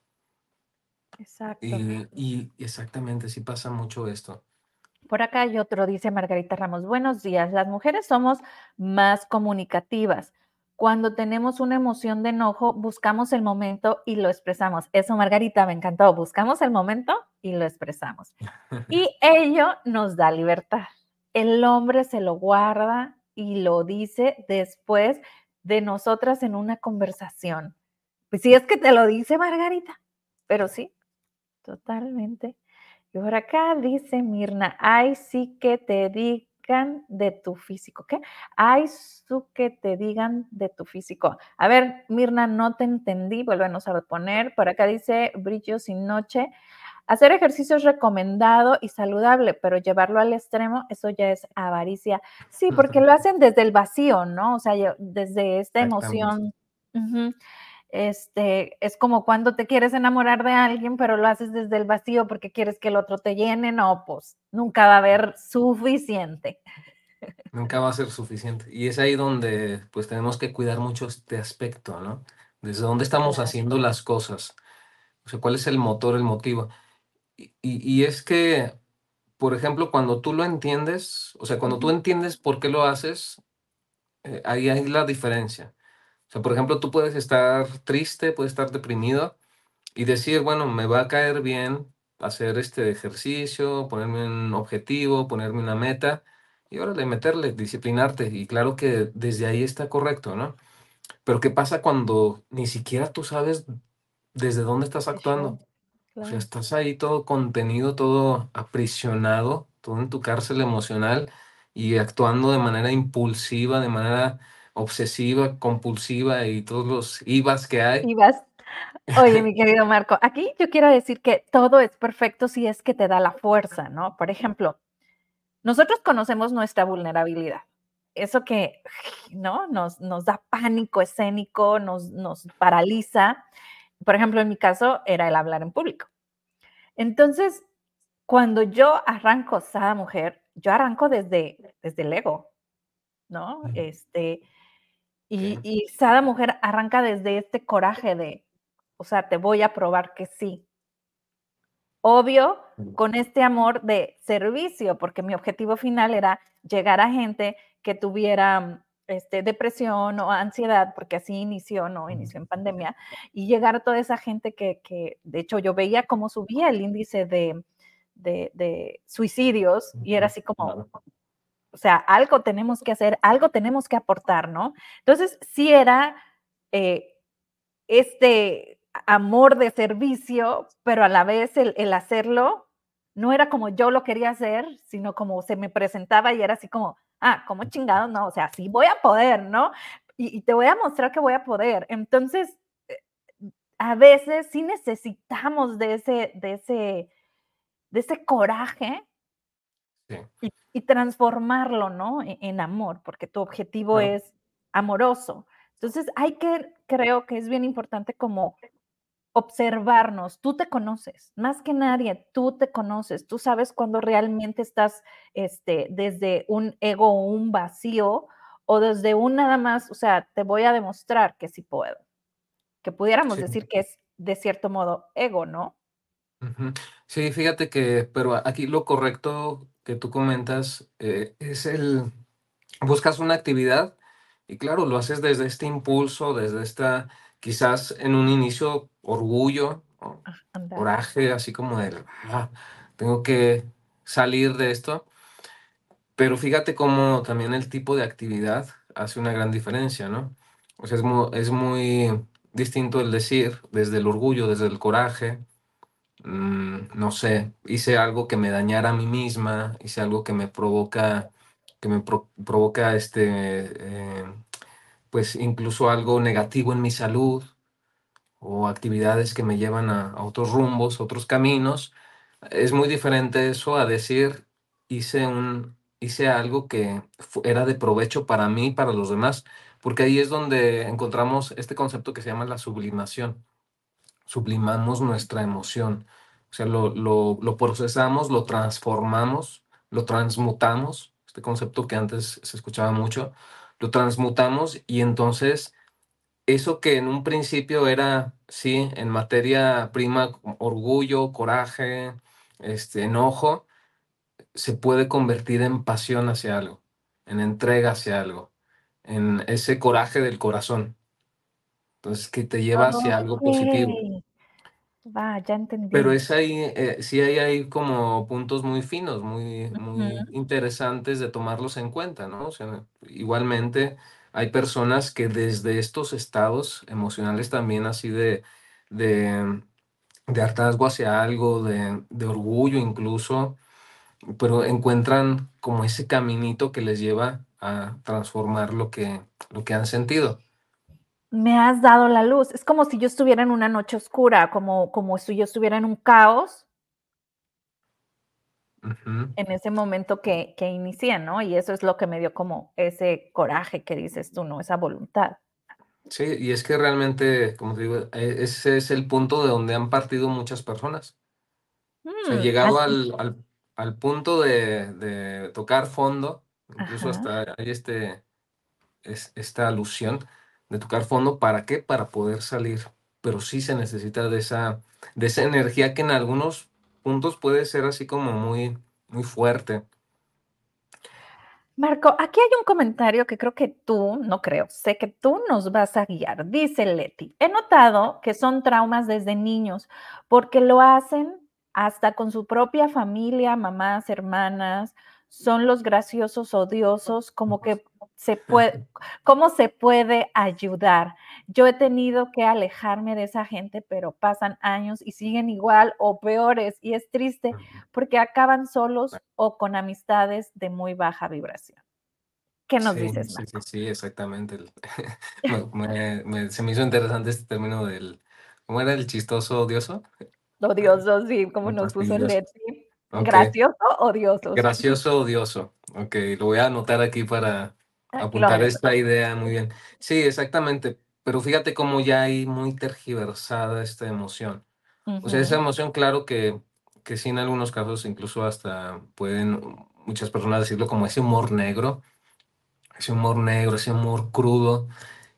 Speaker 1: Exacto.
Speaker 2: Y, y exactamente, sí pasa mucho esto.
Speaker 1: Por acá hay otro, dice Margarita Ramos, buenos días, las mujeres somos más comunicativas. Cuando tenemos una emoción de enojo, buscamos el momento y lo expresamos. Eso, Margarita, me encantó. Buscamos el momento y lo expresamos. *laughs* Y ello nos da libertad. El hombre se lo guarda y lo dice después de nosotras en una conversación. Pues sí, es que te lo dice Margarita, pero sí, totalmente. Y por acá dice Mirna, ay, sí que te digan de tu físico. ¿Qué? Ay, su que te digan de tu físico. A ver, Mirna, no te entendí, vuélvenos a poner. Por acá dice Brillo sin noche. Hacer ejercicio es recomendado y saludable, pero llevarlo al extremo, eso ya es avaricia. Sí, porque lo hacen desde el vacío, ¿no? O sea, yo- desde esta emoción. Este, es como cuando te quieres enamorar de alguien, pero lo haces desde el vacío porque quieres que el otro te llene, no, pues nunca va a haber suficiente.
Speaker 2: Nunca va a ser suficiente. Y es ahí donde pues tenemos que cuidar mucho este aspecto, ¿no? Desde dónde estamos haciendo las cosas. O sea, cuál es el motor, el motivo. Y, y- es que, por ejemplo, cuando tú lo entiendes, o sea, cuando tú entiendes por qué lo haces, eh, ahí hay la diferencia. O sea, por ejemplo, tú puedes estar triste, puedes estar deprimido y decir, bueno, me va a caer bien hacer este ejercicio, ponerme un objetivo, ponerme una meta y órale, meterle, disciplinarte. Y claro que desde ahí está correcto, ¿no? Pero ¿qué pasa cuando ni siquiera tú sabes desde dónde estás actuando? O sea,
Speaker 1: claro.
Speaker 2: estás ahí todo contenido, todo aprisionado, todo en tu cárcel emocional y actuando de manera impulsiva, de manera obsesiva, compulsiva y todos los IVAs que hay.
Speaker 1: Y vas, oye, mi *laughs* querido Marco, aquí yo quiero decir que todo es perfecto si es que te da la fuerza, ¿no? Por ejemplo, nosotros conocemos nuestra vulnerabilidad. Eso que, ¿no? Nos, nos da pánico escénico, nos, nos paraliza. Por ejemplo, en mi caso era el hablar en público. Entonces, cuando yo arranco Sada Mujer, yo arranco desde, desde el ego, ¿no? Este, y, y Sada Mujer arranca desde este coraje de, o sea, te voy a probar que sí. Obvio, con este amor de servicio, porque mi objetivo final era llegar a gente que tuviera este, depresión o ansiedad, porque así inició, ¿no? Inició en pandemia, y llegar a toda esa gente que, que de hecho, yo veía cómo subía el índice de, de, de suicidios y era así como, o sea, algo tenemos que hacer, algo tenemos que aportar, ¿no? Entonces, sí era eh, este, amor de servicio, pero a la vez el, el hacerlo no era como yo lo quería hacer, sino como se me presentaba y era así como, ah, como chingado, no, o sea, sí voy a poder, ¿no? Y, y, te voy a mostrar que voy a poder. Entonces, eh, a veces sí necesitamos de ese, de ese, de ese coraje
Speaker 2: Sí.
Speaker 1: y, y transformarlo, ¿no? En, en, amor, porque tu objetivo
Speaker 2: No.
Speaker 1: es amoroso. Entonces, hay que, creo que es bien importante como observarnos, tú te conoces, más que nadie, tú te conoces, tú sabes cuando realmente estás este, desde un ego o un vacío o desde un nada más, o sea, te voy a demostrar que sí puedo, que pudiéramos
Speaker 2: Sí.
Speaker 1: decir que es de cierto modo ego, ¿no?
Speaker 2: Sí, fíjate que, pero aquí lo correcto que tú comentas eh, es el, buscas una actividad y claro, lo haces desde este impulso, desde esta, quizás en un inicio, orgullo, o
Speaker 1: Ah,
Speaker 2: coraje, así como de, "Ah, tengo que salir de esto. Pero fíjate cómo también el tipo de actividad hace una gran diferencia, ¿no? O sea, es muy, es muy distinto el decir desde el orgullo, desde el coraje, mm, no sé, hice algo que me dañara a mí misma, hice algo que me provoca, que me pro- provoca este, eh, pues incluso algo negativo en mi salud o actividades que me llevan a, otros rumbos, otros caminos. Es muy diferente eso a decir hice un, hice algo que era de provecho para mí y para los demás, porque ahí es donde encontramos este concepto que se llama la sublimación sublimamos nuestra emoción. O sea, lo, lo, lo procesamos, lo transformamos, lo transmutamos, este concepto que antes se escuchaba mucho, lo transmutamos y entonces eso que en un principio era, sí, en materia prima, orgullo, coraje, este, enojo, se puede convertir en pasión hacia algo, en entrega hacia algo, en ese coraje del corazón. Entonces, que te lleva hacia algo positivo.
Speaker 1: Ok, va, ya
Speaker 2: Pero es ahí, eh, sí hay ahí como puntos muy finos, muy, muy interesantes de tomarlos en cuenta, ¿no? O sea, igualmente hay personas que desde estos estados emocionales también así de, de, de hartazgo hacia algo, de, de orgullo incluso, pero encuentran como ese caminito que les lleva a transformar lo que, lo que han sentido.
Speaker 1: Me has dado la luz. Es como si yo estuviera en una noche oscura, como, como si yo estuviera en un caos en ese momento que, que inicié, ¿no? Y eso es lo que me dio como ese coraje que dices tú, ¿no? Esa voluntad.
Speaker 2: Sí, y es que realmente, como te digo, e- ese es el punto de donde han partido muchas personas. O sea,
Speaker 1: Mm,
Speaker 2: llegado al, al, al punto de, de tocar fondo, incluso
Speaker 1: Ajá.
Speaker 2: hasta hay este, es, esta alusión de tocar fondo, ¿para qué? Para poder salir. Pero sí se necesita de esa, de esa energía que en algunos puntos puede ser así como muy, muy fuerte.
Speaker 1: Marco, aquí hay un comentario que creo que tú, no creo, sé que tú nos vas a guiar. Dice Leti, he notado que son traumas desde niños porque lo hacen hasta con su propia familia, mamás, hermanas, son los graciosos odiosos, como que se puede, ¿cómo se puede ayudar? Yo he tenido que alejarme de esa gente, pero pasan años y siguen igual o peores y es triste porque acaban solos o con amistades de muy baja vibración. ¿Qué nos
Speaker 2: Sí,
Speaker 1: dices,
Speaker 2: sí, sí, sí, exactamente. el- *laughs* *laughs* me- me- me- se me hizo interesante este término del, ¿cómo era el chistoso odioso?
Speaker 1: Odioso, sí, como
Speaker 2: el
Speaker 1: nos puso
Speaker 2: fastidioso.
Speaker 1: Leti.
Speaker 2: Ok,
Speaker 1: Gracioso, odiosos.
Speaker 2: gracioso odioso. Ok, lo voy a anotar aquí para
Speaker 1: lo
Speaker 2: apuntar esta idea muy bien. Sí, exactamente. Pero fíjate cómo ya hay muy tergiversada esta emoción. O sea, esa emoción, claro que, que sí, en algunos casos incluso hasta pueden muchas personas decirlo como ese humor negro, ese humor negro, ese humor crudo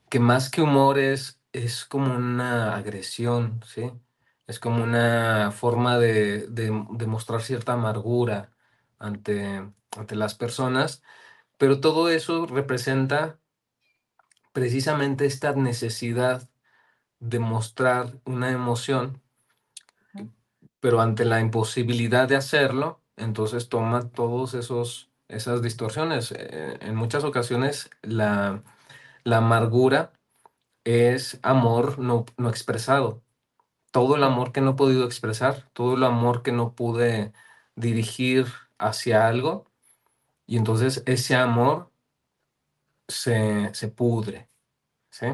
Speaker 2: que más que humor es, es como una agresión, ¿sí? Es como una forma de, de, de mostrar cierta amargura ante, ante las personas, pero todo eso representa precisamente esta necesidad de mostrar una emoción, pero ante la imposibilidad de hacerlo, entonces toma todos esos esas distorsiones. Eh, en muchas ocasiones la, la amargura es amor no, no expresado. Todo el amor que no he podido expresar, todo el amor que no pude dirigir hacia algo, y entonces ese amor se, se pudre, ¿sí?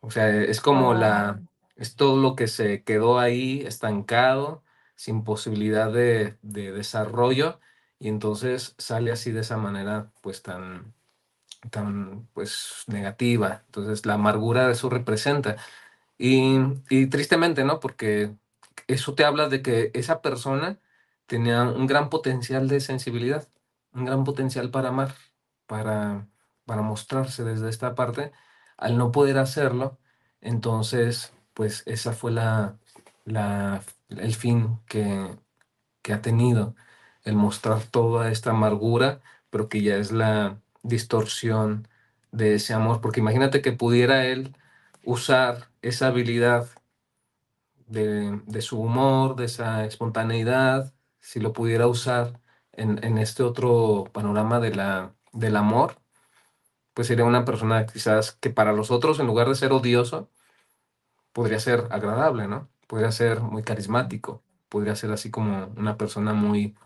Speaker 2: O sea, es como la, es todo lo que se quedó ahí estancado, sin posibilidad de, de desarrollo, y entonces sale así de esa manera, pues tan, tan, pues negativa. Entonces la amargura de eso representa. Y, tristemente, ¿no? Porque eso te habla de que esa persona tenía un gran potencial de sensibilidad, un gran potencial para amar, para, para mostrarse desde esta parte. Al no poder hacerlo, entonces, pues esa fue la, la, el fin que, que ha tenido, el mostrar toda esta amargura, pero que ya es la distorsión de ese amor, porque imagínate que pudiera él usar esa habilidad de, de su humor, de esa espontaneidad, si lo pudiera usar en, en este otro panorama de la, del amor, pues sería una persona quizás que para los otros, en lugar de ser odioso, podría ser agradable, ¿no? Podría ser muy carismático, podría ser así como una persona muy,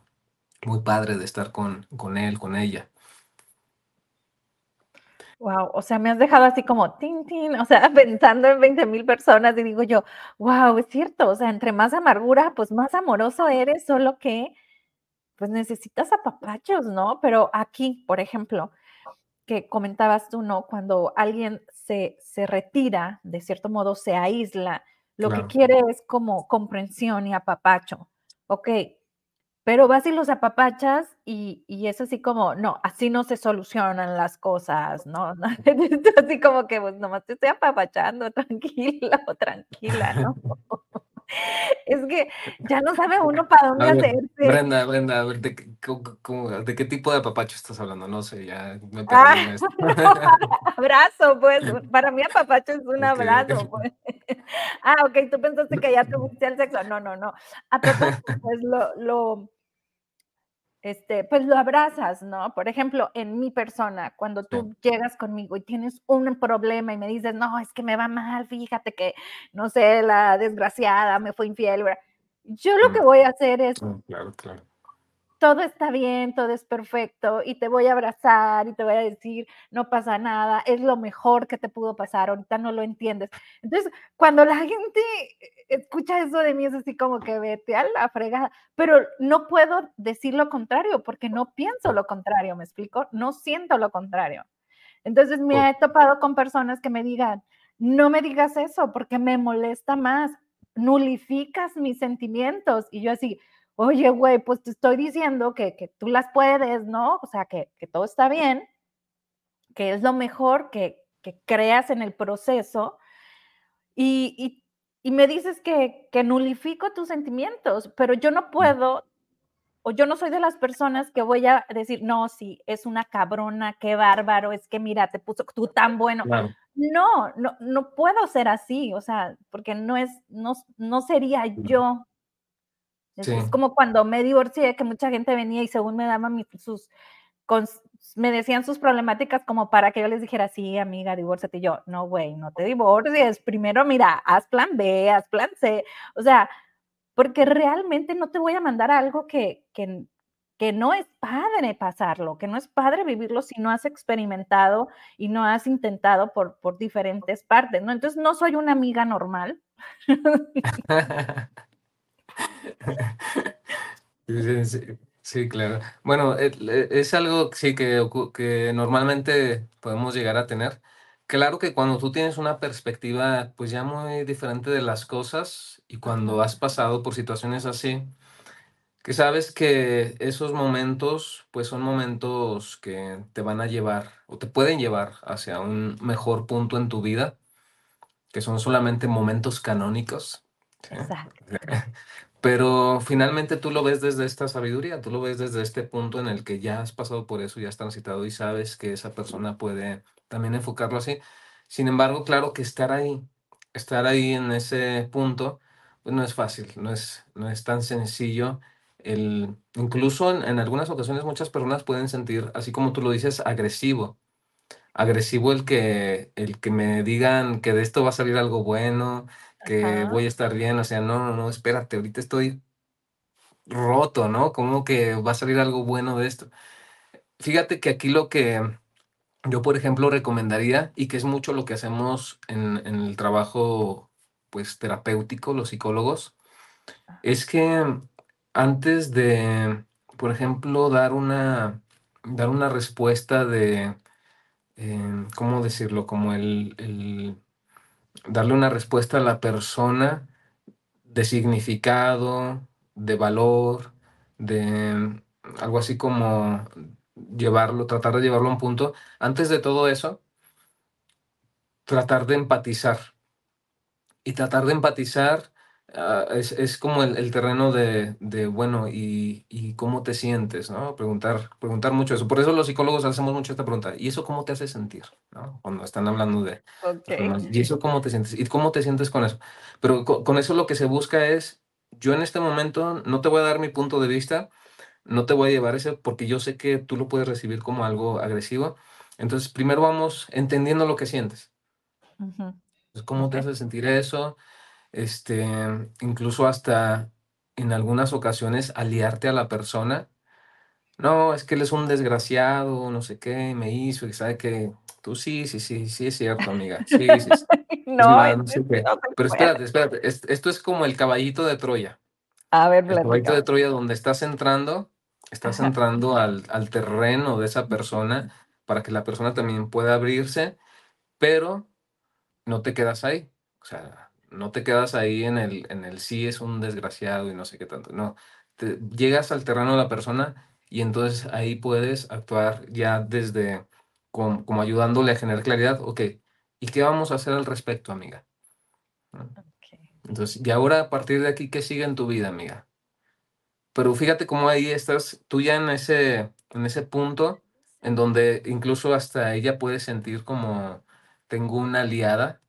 Speaker 2: muy padre de estar con, con él, con ella.
Speaker 1: Wow, o sea, me has dejado así como tin, tin, o sea, *laughs* pensando en 20 mil personas y digo yo, wow, es cierto, o sea, entre más amargura, pues más amoroso eres, solo que, pues necesitas apapachos, ¿no? Pero aquí, por ejemplo, que comentabas tú, ¿no? Cuando alguien se, se retira, de cierto modo se aísla, lo que quiere es como comprensión y apapacho. Ok, pero vas y los apapachas y, y es así como, no, así no se solucionan las cosas, ¿no? *laughs* Así como que, pues nomás te estoy apapachando, *laughs* tranquila o tranquila, ¿no? Es que ya no sabe *laughs* uno para dónde
Speaker 2: ver,
Speaker 1: hacerse.
Speaker 2: Brenda, Brenda, a ver, ¿de qué, cómo- cómo- de qué tipo de apapacho estás hablando? No sé, ya me
Speaker 1: Ah,
Speaker 2: esto. *laughs*
Speaker 1: abrazo, pues, *laughs* para mí apapacho es un abrazo, pues. Ah, ok, tú pensaste que ya te fuiste al sexo. No, no, no. Apapacho, pues lo, lo, este, pues lo abrazas, ¿no? Por ejemplo, en mi persona, cuando
Speaker 2: Sí.
Speaker 1: tú llegas conmigo y tienes un problema y me dices, no, es que me va mal, fíjate que, no sé, la desgraciada me fue infiel. Yo lo que
Speaker 2: Mm.
Speaker 1: voy a hacer es,
Speaker 2: Mm, Claro, claro.
Speaker 1: Todo está bien, todo es perfecto y te voy a abrazar y te voy a decir, no pasa nada, es lo mejor que te pudo pasar, ahorita no lo entiendes. Entonces, cuando la gente escucha eso de mí es así como que vete a la fregada, pero no puedo decir lo contrario porque no pienso lo contrario, ¿me explico? No siento lo contrario. Entonces me
Speaker 2: Oh,
Speaker 1: he topado con personas que me digan, no me digas eso porque me molesta más, nulificas mis sentimientos y yo así, oye, güey, pues te estoy diciendo que, que tú las puedes, ¿no? O sea, que, que todo está bien, que es lo mejor, que, que creas en el proceso y, y, y me dices que, que nulifico tus sentimientos, pero yo no
Speaker 2: mm,
Speaker 1: puedo o yo no soy de las personas que voy a decir, no, sí, es una cabrona, qué bárbaro, es que mira, te puso tú tan bueno.
Speaker 2: Claro.
Speaker 1: No, no, no puedo ser así, o sea, porque no es, no, no sería yo. Es,
Speaker 2: Sí.
Speaker 1: es como cuando me divorcié, que mucha gente venía y según me daban sus, con, me decían sus problemáticas como para que yo les dijera, sí, amiga, divórciate. Y yo, no, güey, no te divorcies. Primero, mira, haz plan B, haz plan C. O sea, porque realmente no te voy a mandar algo que, que, que no es padre pasarlo, que no es padre vivirlo si no has experimentado y no has intentado por, por diferentes partes, ¿no? Entonces no soy una amiga normal. *laughs* *laughs* *laughs* *laughs*
Speaker 2: Sí, claro. Bueno, el- e- es algo sí que, que normalmente podemos llegar a tener. Claro que cuando tú tienes una perspectiva pues ya muy diferente de las cosas y cuando has pasado por situaciones así, que sabes que esos momentos pues son momentos que te van a llevar o te pueden llevar hacia un mejor punto en tu vida, que son solamente momentos canónicos. *laughs* Pero finalmente tú lo ves desde esta sabiduría, tú lo ves desde este punto en el que ya has pasado por eso, ya has transitado y sabes que esa persona puede también enfocarlo así. Sin embargo, claro que estar ahí, estar ahí en ese punto, pues no es fácil, no es, no es tan sencillo. El, incluso en, en algunas ocasiones muchas personas pueden sentir, así como tú lo dices, agresivo agresivo el que, el que me digan que de esto va a salir algo bueno, que
Speaker 1: Ajá.
Speaker 2: voy a estar bien, o sea, no, no, no, espérate, ahorita estoy roto, ¿no? ¿Cómo que va a salir algo bueno de esto? Fíjate que aquí lo que yo, por ejemplo, recomendaría, y que es mucho lo que hacemos en, en el trabajo, pues, terapéutico, los psicólogos, es que antes de, por ejemplo, dar una, dar una respuesta de, em, ¿cómo decirlo? Como el, el darle una respuesta a la persona de significado, de valor, de algo así como llevarlo, tratar de llevarlo a un punto. Antes de todo eso, tratar de empatizar. Y tratar de empatizar ah, es, es como el, el terreno de, de bueno, y, y cómo te sientes? ¿no? Preguntar, preguntar mucho eso. Por eso los psicólogos hacemos mucho esta pregunta. ¿Y eso cómo te hace sentir? ¿no? Cuando están hablando de...
Speaker 1: Okey.
Speaker 2: ¿Y eso cómo te sientes? ¿Y cómo te sientes con eso? Pero co- con eso lo que se busca es, yo en este momento no te voy a dar mi punto de vista, no te voy a llevar ese, porque yo sé que tú lo puedes recibir como algo agresivo. Entonces, primero vamos entendiendo lo que sientes.
Speaker 1: Ujú.
Speaker 2: Pues, ¿Cómo te
Speaker 1: Okey.
Speaker 2: hace sentir eso? Este, incluso hasta en algunas ocasiones aliarte a la persona. No, es que él es un desgraciado, no sé qué, me hizo, y sabe que tú sí, sí, sí, sí es cierto, amiga. *laughs* Sí, sí, *laughs*
Speaker 1: No,
Speaker 2: más, no sé qué.
Speaker 1: no
Speaker 2: Pero espérate, espérate. es- Esto es como el caballito de Troya.
Speaker 1: A ver,
Speaker 2: El caballito de. Troya donde estás entrando, estás
Speaker 1: Ajá.
Speaker 2: entrando al, al terreno de esa persona para que la persona también pueda abrirse, pero no te quedas ahí. O sea, no te quedas ahí en el, en el sí es un desgraciado y no sé qué tanto. No, te, llegas al terreno de la persona y entonces ahí puedes actuar ya desde com- como ayudándole a generar claridad. Ok, ¿y qué vamos a hacer al respecto, amiga? Entonces, y ahora a partir de aquí, ¿qué sigue en tu vida, amiga? Pero fíjate cómo ahí estás tú ya en ese en ese punto en donde incluso hasta ella puede sentir como tengo una aliada,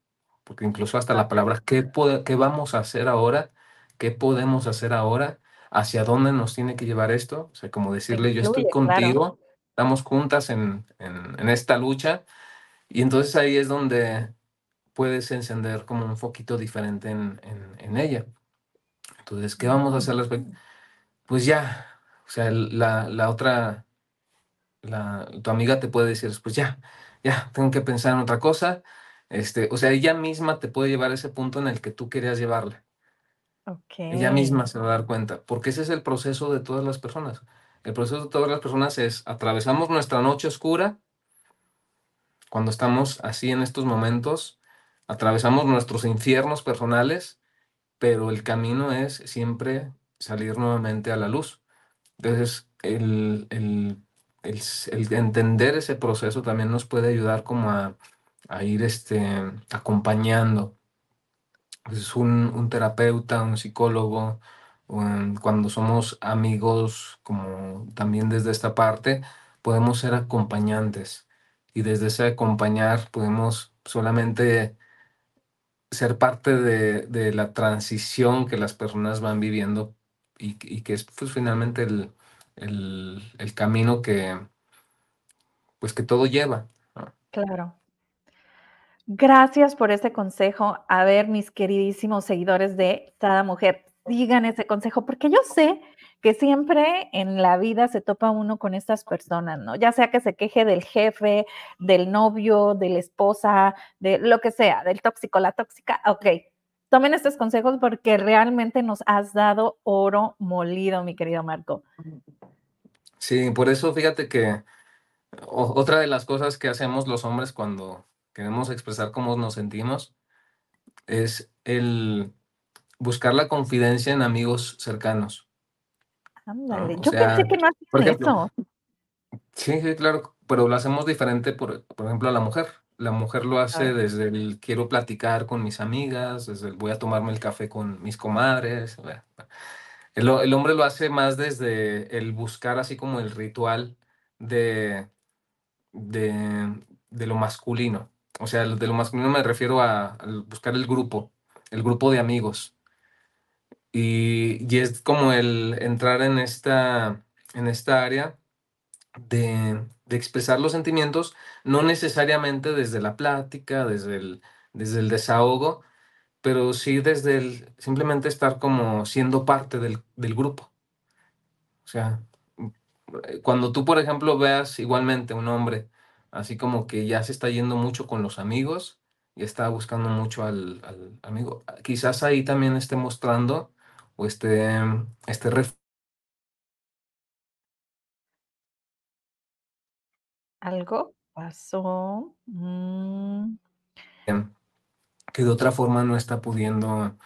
Speaker 2: porque incluso hasta la palabra, ¿qué qué vamos a hacer ahora? ¿Qué podemos hacer ahora? ¿Hacia dónde nos tiene que llevar esto? O sea, como decirle, yo estoy contigo, estamos juntas en en en esta lucha, y entonces ahí es donde puedes encender como un foquito diferente en en en ella. Entonces, ¿qué vamos a hacer? Pues ya, o sea, la la otra la tu amiga te puede decir pues ya, ya, tengo que pensar en otra cosa, este, o sea, ella misma te puede llevar a ese punto en el que tú querías llevarla. Ella
Speaker 1: okey.
Speaker 2: misma se va a dar cuenta, porque ese es el proceso de todas las personas. El proceso de todas las personas es atravesamos nuestra noche oscura cuando estamos así en estos momentos, atravesamos nuestros infiernos personales, pero el camino es siempre salir nuevamente a la luz. Entonces, el, el, el el entender ese proceso también nos puede ayudar como a, a ir este, acompañando. Es un, un terapeuta, un psicólogo, cuando somos amigos, como también desde esta parte, podemos ser acompañantes. Y desde ese acompañar podemos solamente ser parte de, de la transición que las personas van viviendo y, que es pues finalmente el, el, el camino que pues que todo lleva.
Speaker 1: Claro. Gracias por ese consejo. A ver, mis queridísimos seguidores de Sada Mujer, sigan ese consejo, porque yo sé que siempre en la vida se topa uno con estas personas, ¿no? Ya sea que se queje del jefe, del novio, de la esposa, de lo que sea, del tóxico, la tóxica. Ok, tomen estos consejos porque realmente nos has dado oro molido, mi querido Marco.
Speaker 2: Sí, por eso fíjate que otra de las cosas que hacemos los hombres cuando queremos expresar cómo nos sentimos es el buscar la confidencia en amigos cercanos,
Speaker 1: yo pensé que no
Speaker 2: por
Speaker 1: hacían
Speaker 2: ejemplo,
Speaker 1: eso.
Speaker 2: Sí, sí, claro, pero lo hacemos diferente, por, por ejemplo, a la mujer. La mujer lo hace desde el quiero platicar con mis amigas, desde el voy a tomarme el café con mis comadres. El, el hombre lo hace más desde el buscar así como el ritual de, de, de lo masculino. O sea, de lo masculino me refiero a, al buscar el grupo, el grupo de amigos. Y, y es como el entrar en esta, en esta área de, de expresar los sentimientos, no necesariamente desde la plática, desde el, desde el desahogo, pero sí desde el simplemente estar como siendo parte del, del grupo. O sea, cuando tú, por ejemplo, veas igualmente un hombre así como que ya se está yendo mucho con los amigos y está buscando mucho al, al amigo, quizás ahí también esté mostrando o esté, esté ref-
Speaker 1: ¿Algo pasó? Mm,
Speaker 2: que de otra forma no está pudiendo,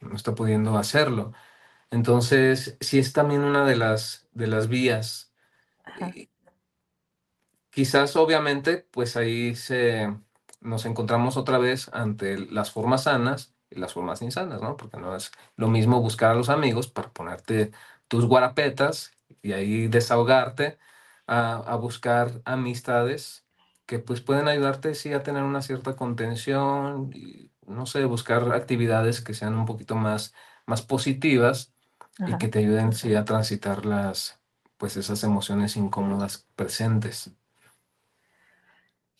Speaker 2: no está pudiendo hacerlo. Entonces, sí es también una de las, de las vías.
Speaker 1: ajá,
Speaker 2: quizás, obviamente, pues ahí se, nos encontramos otra vez ante las formas sanas y las formas insanas, ¿no? Porque no es lo mismo buscar a los amigos para ponerte tus guarapetas y ahí desahogarte, a, a buscar amistades que pues pueden ayudarte, sí, a tener una cierta contención y, no sé, buscar actividades que sean un poquito más, más positivas y que te ayuden, sí, a transitar las, pues esas emociones incómodas presentes.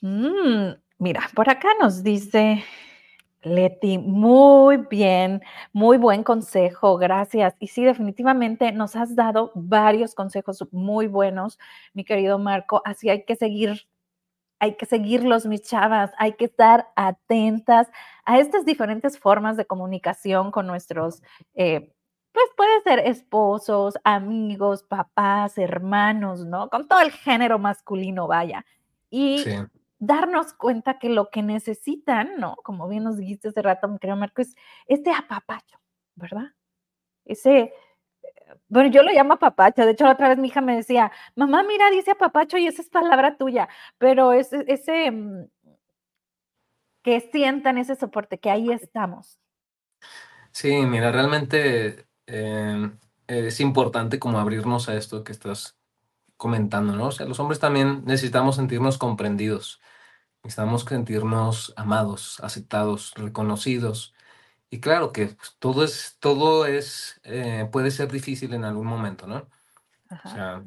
Speaker 1: Mm, mira, por acá nos dice Leti, muy bien, muy buen consejo, gracias. Y sí, definitivamente nos has dado varios consejos muy buenos, mi querido Marco. Así hay que seguir, hay que seguirlos, mis chavas, hay que estar atentas a estas diferentes formas de comunicación con nuestros, eh, pues puede ser esposos, amigos, papás, hermanos, ¿no? Con todo el género masculino, vaya.
Speaker 2: Sí.
Speaker 1: Darnos cuenta que lo que necesitan, ¿no? Como bien nos dijiste hace rato, querido Marco, es este apapacho, ¿verdad? Ese, bueno, yo lo llamo apapacho. De hecho, la otra vez mi hija me decía, mamá, mira, dice apapacho y esa es palabra tuya, pero ese, ese mm, que sientan ese soporte, que ahí estamos.
Speaker 2: Sí, mira, realmente em, es importante como abrirnos a esto que estás comentando, ¿no? O sea, los hombres también necesitamos sentirnos comprendidos, necesitamos sentirnos amados, aceptados, reconocidos. Y claro que pues, todo es, todo es, eh, puede ser difícil en algún momento, ¿no? O
Speaker 1: Ajá,
Speaker 2: sea,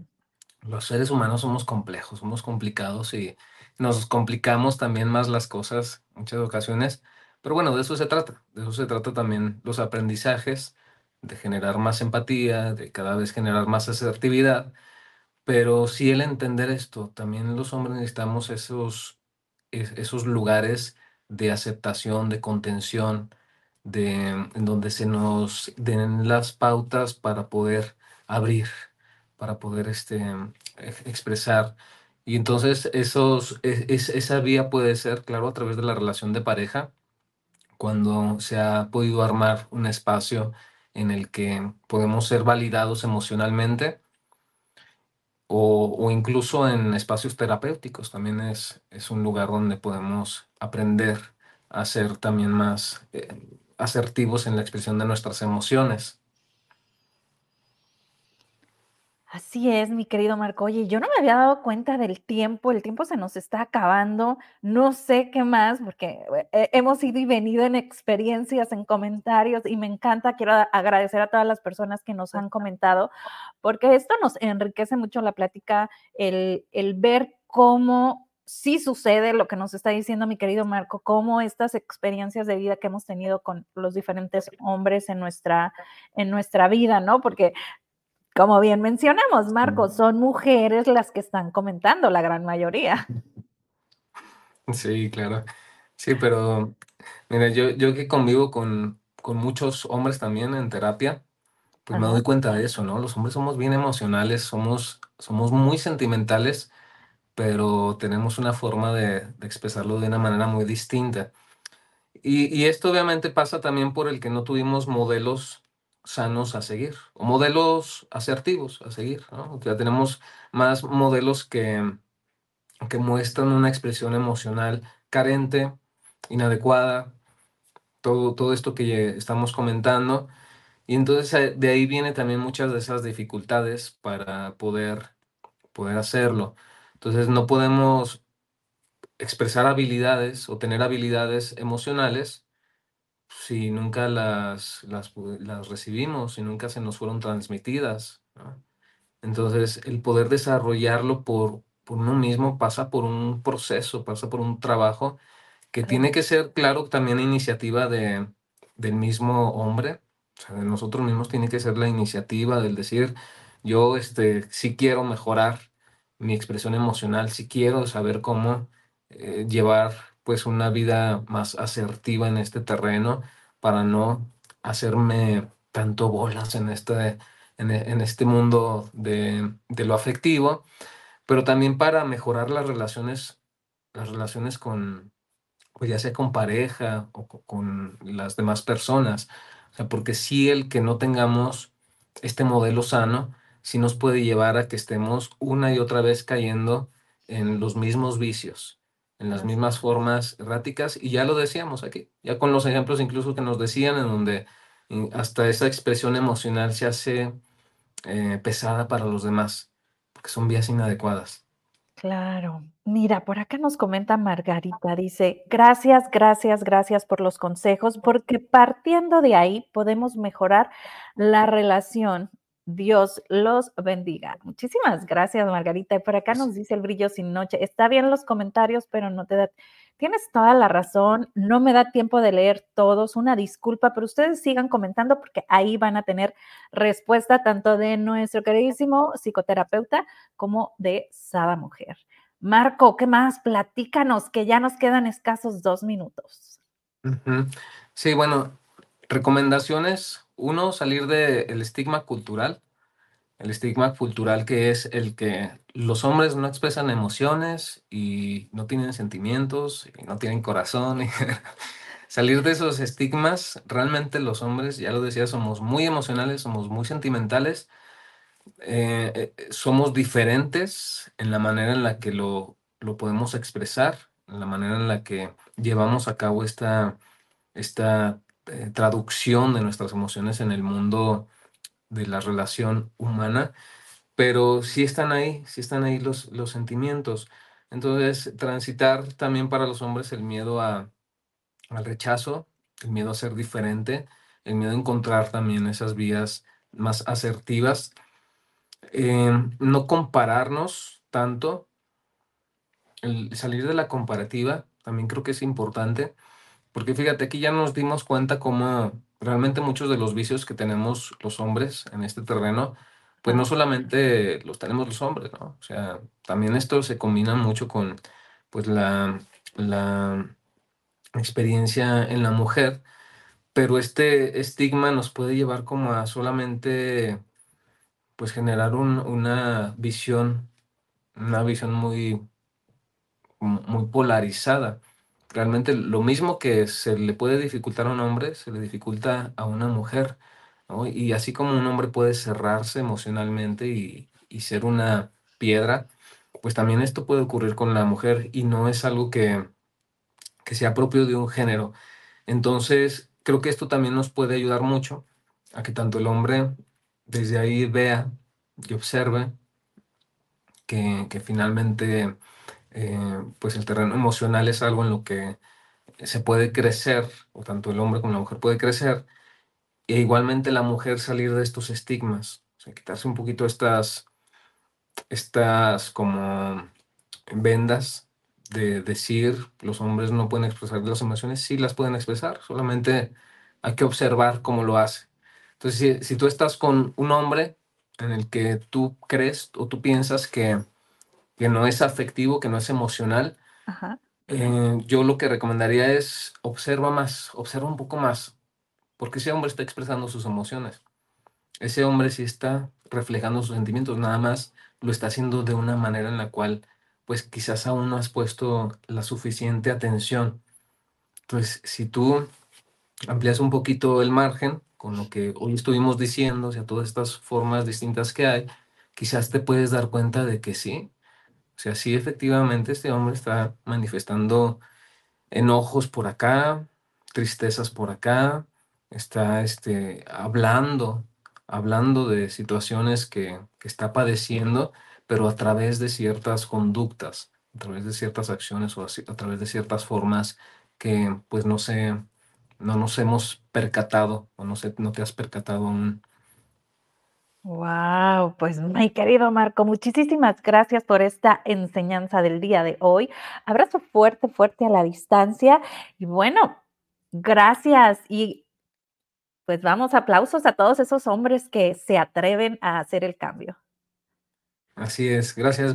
Speaker 2: los seres humanos somos complejos, somos complicados y nos complicamos también más las cosas muchas ocasiones. Pero bueno, de eso se trata. De eso se trata también los aprendizajes, de generar más empatía, de cada vez generar más asertividad. Pero sí el entender esto, también los hombres necesitamos esos, es- esos lugares de aceptación, de contención, de, en donde se nos den las pautas para poder abrir, para poder este, ex- expresar. Y entonces esos, es- es- esa vía puede ser, claro, a través de la relación de pareja, cuando se ha podido armar un espacio en el que podemos ser validados emocionalmente o, incluso en espacios terapéuticos. También es, es un lugar donde podemos aprender a ser también más eh, asertivos en la expresión de nuestras emociones.
Speaker 1: Así es, mi querido Marco. Oye, yo no me había dado cuenta del tiempo, el tiempo se nos está acabando, no sé qué más, porque eh, hemos ido y venido en experiencias, en comentarios, y me encanta, quiero agradecer a todas las personas que nos han comentado, porque esto nos enriquece mucho la plática, el, el ver cómo sí sucede lo que nos está diciendo mi querido Marco, cómo estas experiencias de vida que hemos tenido con los diferentes hombres en nuestra, en nuestra vida, ¿no? Porque como bien mencionamos, Marco, son mujeres las que están comentando, la gran mayoría.
Speaker 2: Sí, claro. Sí, pero mira, yo, yo que convivo con, con muchos hombres también en terapia, pues me doy cuenta de eso, ¿no? Los hombres somos bien emocionales, somos, somos muy sentimentales, pero tenemos una forma de, de expresarlo de una manera muy distinta. Y, y esto obviamente pasa también por el que no tuvimos modelos sanos a seguir, o modelos asertivos a seguir, sea, tenemos más modelos que, que muestran una expresión emocional carente, inadecuada, todo, todo esto que estamos comentando. Y entonces eh, de ahí viene también muchas de esas dificultades para poder, poder hacerlo. Entonces no podemos expresar habilidades o tener habilidades emocionales si nunca las, las, las recibimos, si nunca se nos fueron transmitidas. ¿no? Entonces, el poder desarrollarlo por, por uno mismo pasa por un proceso, pasa por un trabajo que tiene que ser, claro, también iniciativa de, del mismo hombre, o sea, de nosotros mismos tiene que ser la iniciativa del decir, yo este, sí quiero mejorar mi expresión emocional, sí quiero saber cómo eh, llevar pues una vida más asertiva en este terreno para no hacerme tanto bolas en este, en, en este mundo de, de lo afectivo, pero también para mejorar las relaciones, las relaciones con, pues ya sea con pareja o con las demás personas. Porque si el que no tengamos este modelo sano, sí nos puede llevar a que estemos una y otra vez cayendo en los mismos vicios, en las mismas formas erráticas. Y ya lo decíamos aquí, ya con los ejemplos incluso que nos decían, en donde hasta esa expresión emocional se hace eh, pesada para los demás, porque son vías inadecuadas.
Speaker 1: Claro. Mira, por acá nos comenta Margarita, dice, gracias, gracias, gracias por los consejos, porque partiendo de ahí podemos mejorar la relación. Dios los bendiga. Muchísimas gracias, Margarita. Y por acá nos dice el brillo sin noche. Está bien los comentarios, pero no te da Tienes toda la razón, no me da tiempo de leer todos, una disculpa, pero ustedes sigan comentando porque ahí van a tener respuesta tanto de nuestro queridísimo psicoterapeuta como de Sada Mujer. Marco, ¿qué más? Platícanos, que ya nos quedan escasos dos minutos.
Speaker 2: Sí, bueno, recomendaciones. Uno, salir del estigma cultural el estigma cultural que es el que los hombres no expresan emociones y no tienen sentimientos y no tienen corazón. *laughs* Salir de esos estigmas, realmente los hombres, ya lo decía, somos muy emocionales, somos muy sentimentales, eh, eh, somos diferentes en la manera en la que lo, lo, podemos expresar, en la manera en la que llevamos a cabo esta, esta eh, traducción de nuestras emociones en el mundo de la relación humana, pero sí están ahí, sí están ahí los, los sentimientos. Entonces, transitar también para los hombres el miedo a, al rechazo, el miedo a ser diferente, el miedo a encontrar también esas vías más asertivas, em, no compararnos tanto, el salir de la comparativa también creo que es importante, porque fíjate, aquí ya nos dimos cuenta cómo realmente muchos de los vicios que tenemos los hombres en este terreno, pues no solamente los tenemos los hombres, ¿no? O sea, también esto se combina mucho con pues la, la experiencia en la mujer, pero este estigma nos puede llevar como a solamente pues generar una visión, una visión muy, muy polarizada realmente lo mismo que se le puede dificultar a un hombre, se le dificulta a una mujer. Y así como un hombre puede cerrarse emocionalmente y, ser una piedra, pues también esto puede ocurrir con la mujer y no es algo que, que sea propio de un género. Entonces, creo que esto también nos puede ayudar mucho a que tanto el hombre desde ahí vea y observe que, que finalmente eh, pues el terreno emocional es algo en lo que se puede crecer, o tanto el hombre como la mujer puede crecer, e igualmente la mujer salir de estos estigmas, o quitarse un poquito estas, estas como vendas de decir los hombres no pueden expresar las emociones, sí las pueden expresar, solamente hay que observar cómo lo hace. Entonces, si tú estás con un hombre en el que tú crees o tú piensas que que no es afectivo, que no es emocional, eh, yo lo que recomendaría es observa más, observa un poco más, porque ese hombre está expresando sus emociones. Ese hombre sí está reflejando sus sentimientos, nada más lo está haciendo de una manera en la cual pues quizás aún no has puesto la suficiente atención. Entonces, si tú amplias un poquito el margen con lo que hoy estuvimos diciendo, o sea, todas estas formas distintas que hay, quizás te puedes dar cuenta de que sí, o sea, sí, efectivamente, este hombre está manifestando enojos por acá, tristezas por acá, está este, hablando, hablando de situaciones que, que está padeciendo, pero a través de ciertas conductas, a través de ciertas acciones o a, través de ciertas formas que pues no sé, no nos hemos percatado o no, sé, no te has percatado aún.
Speaker 1: Wow, pues mi querido Marco, muchísimas gracias por esta enseñanza del día de hoy. Abrazo fuerte, fuerte a la distancia y bueno, gracias y Pues vamos, aplausos a todos esos hombres que se atreven a hacer el cambio.
Speaker 2: Así es, gracias.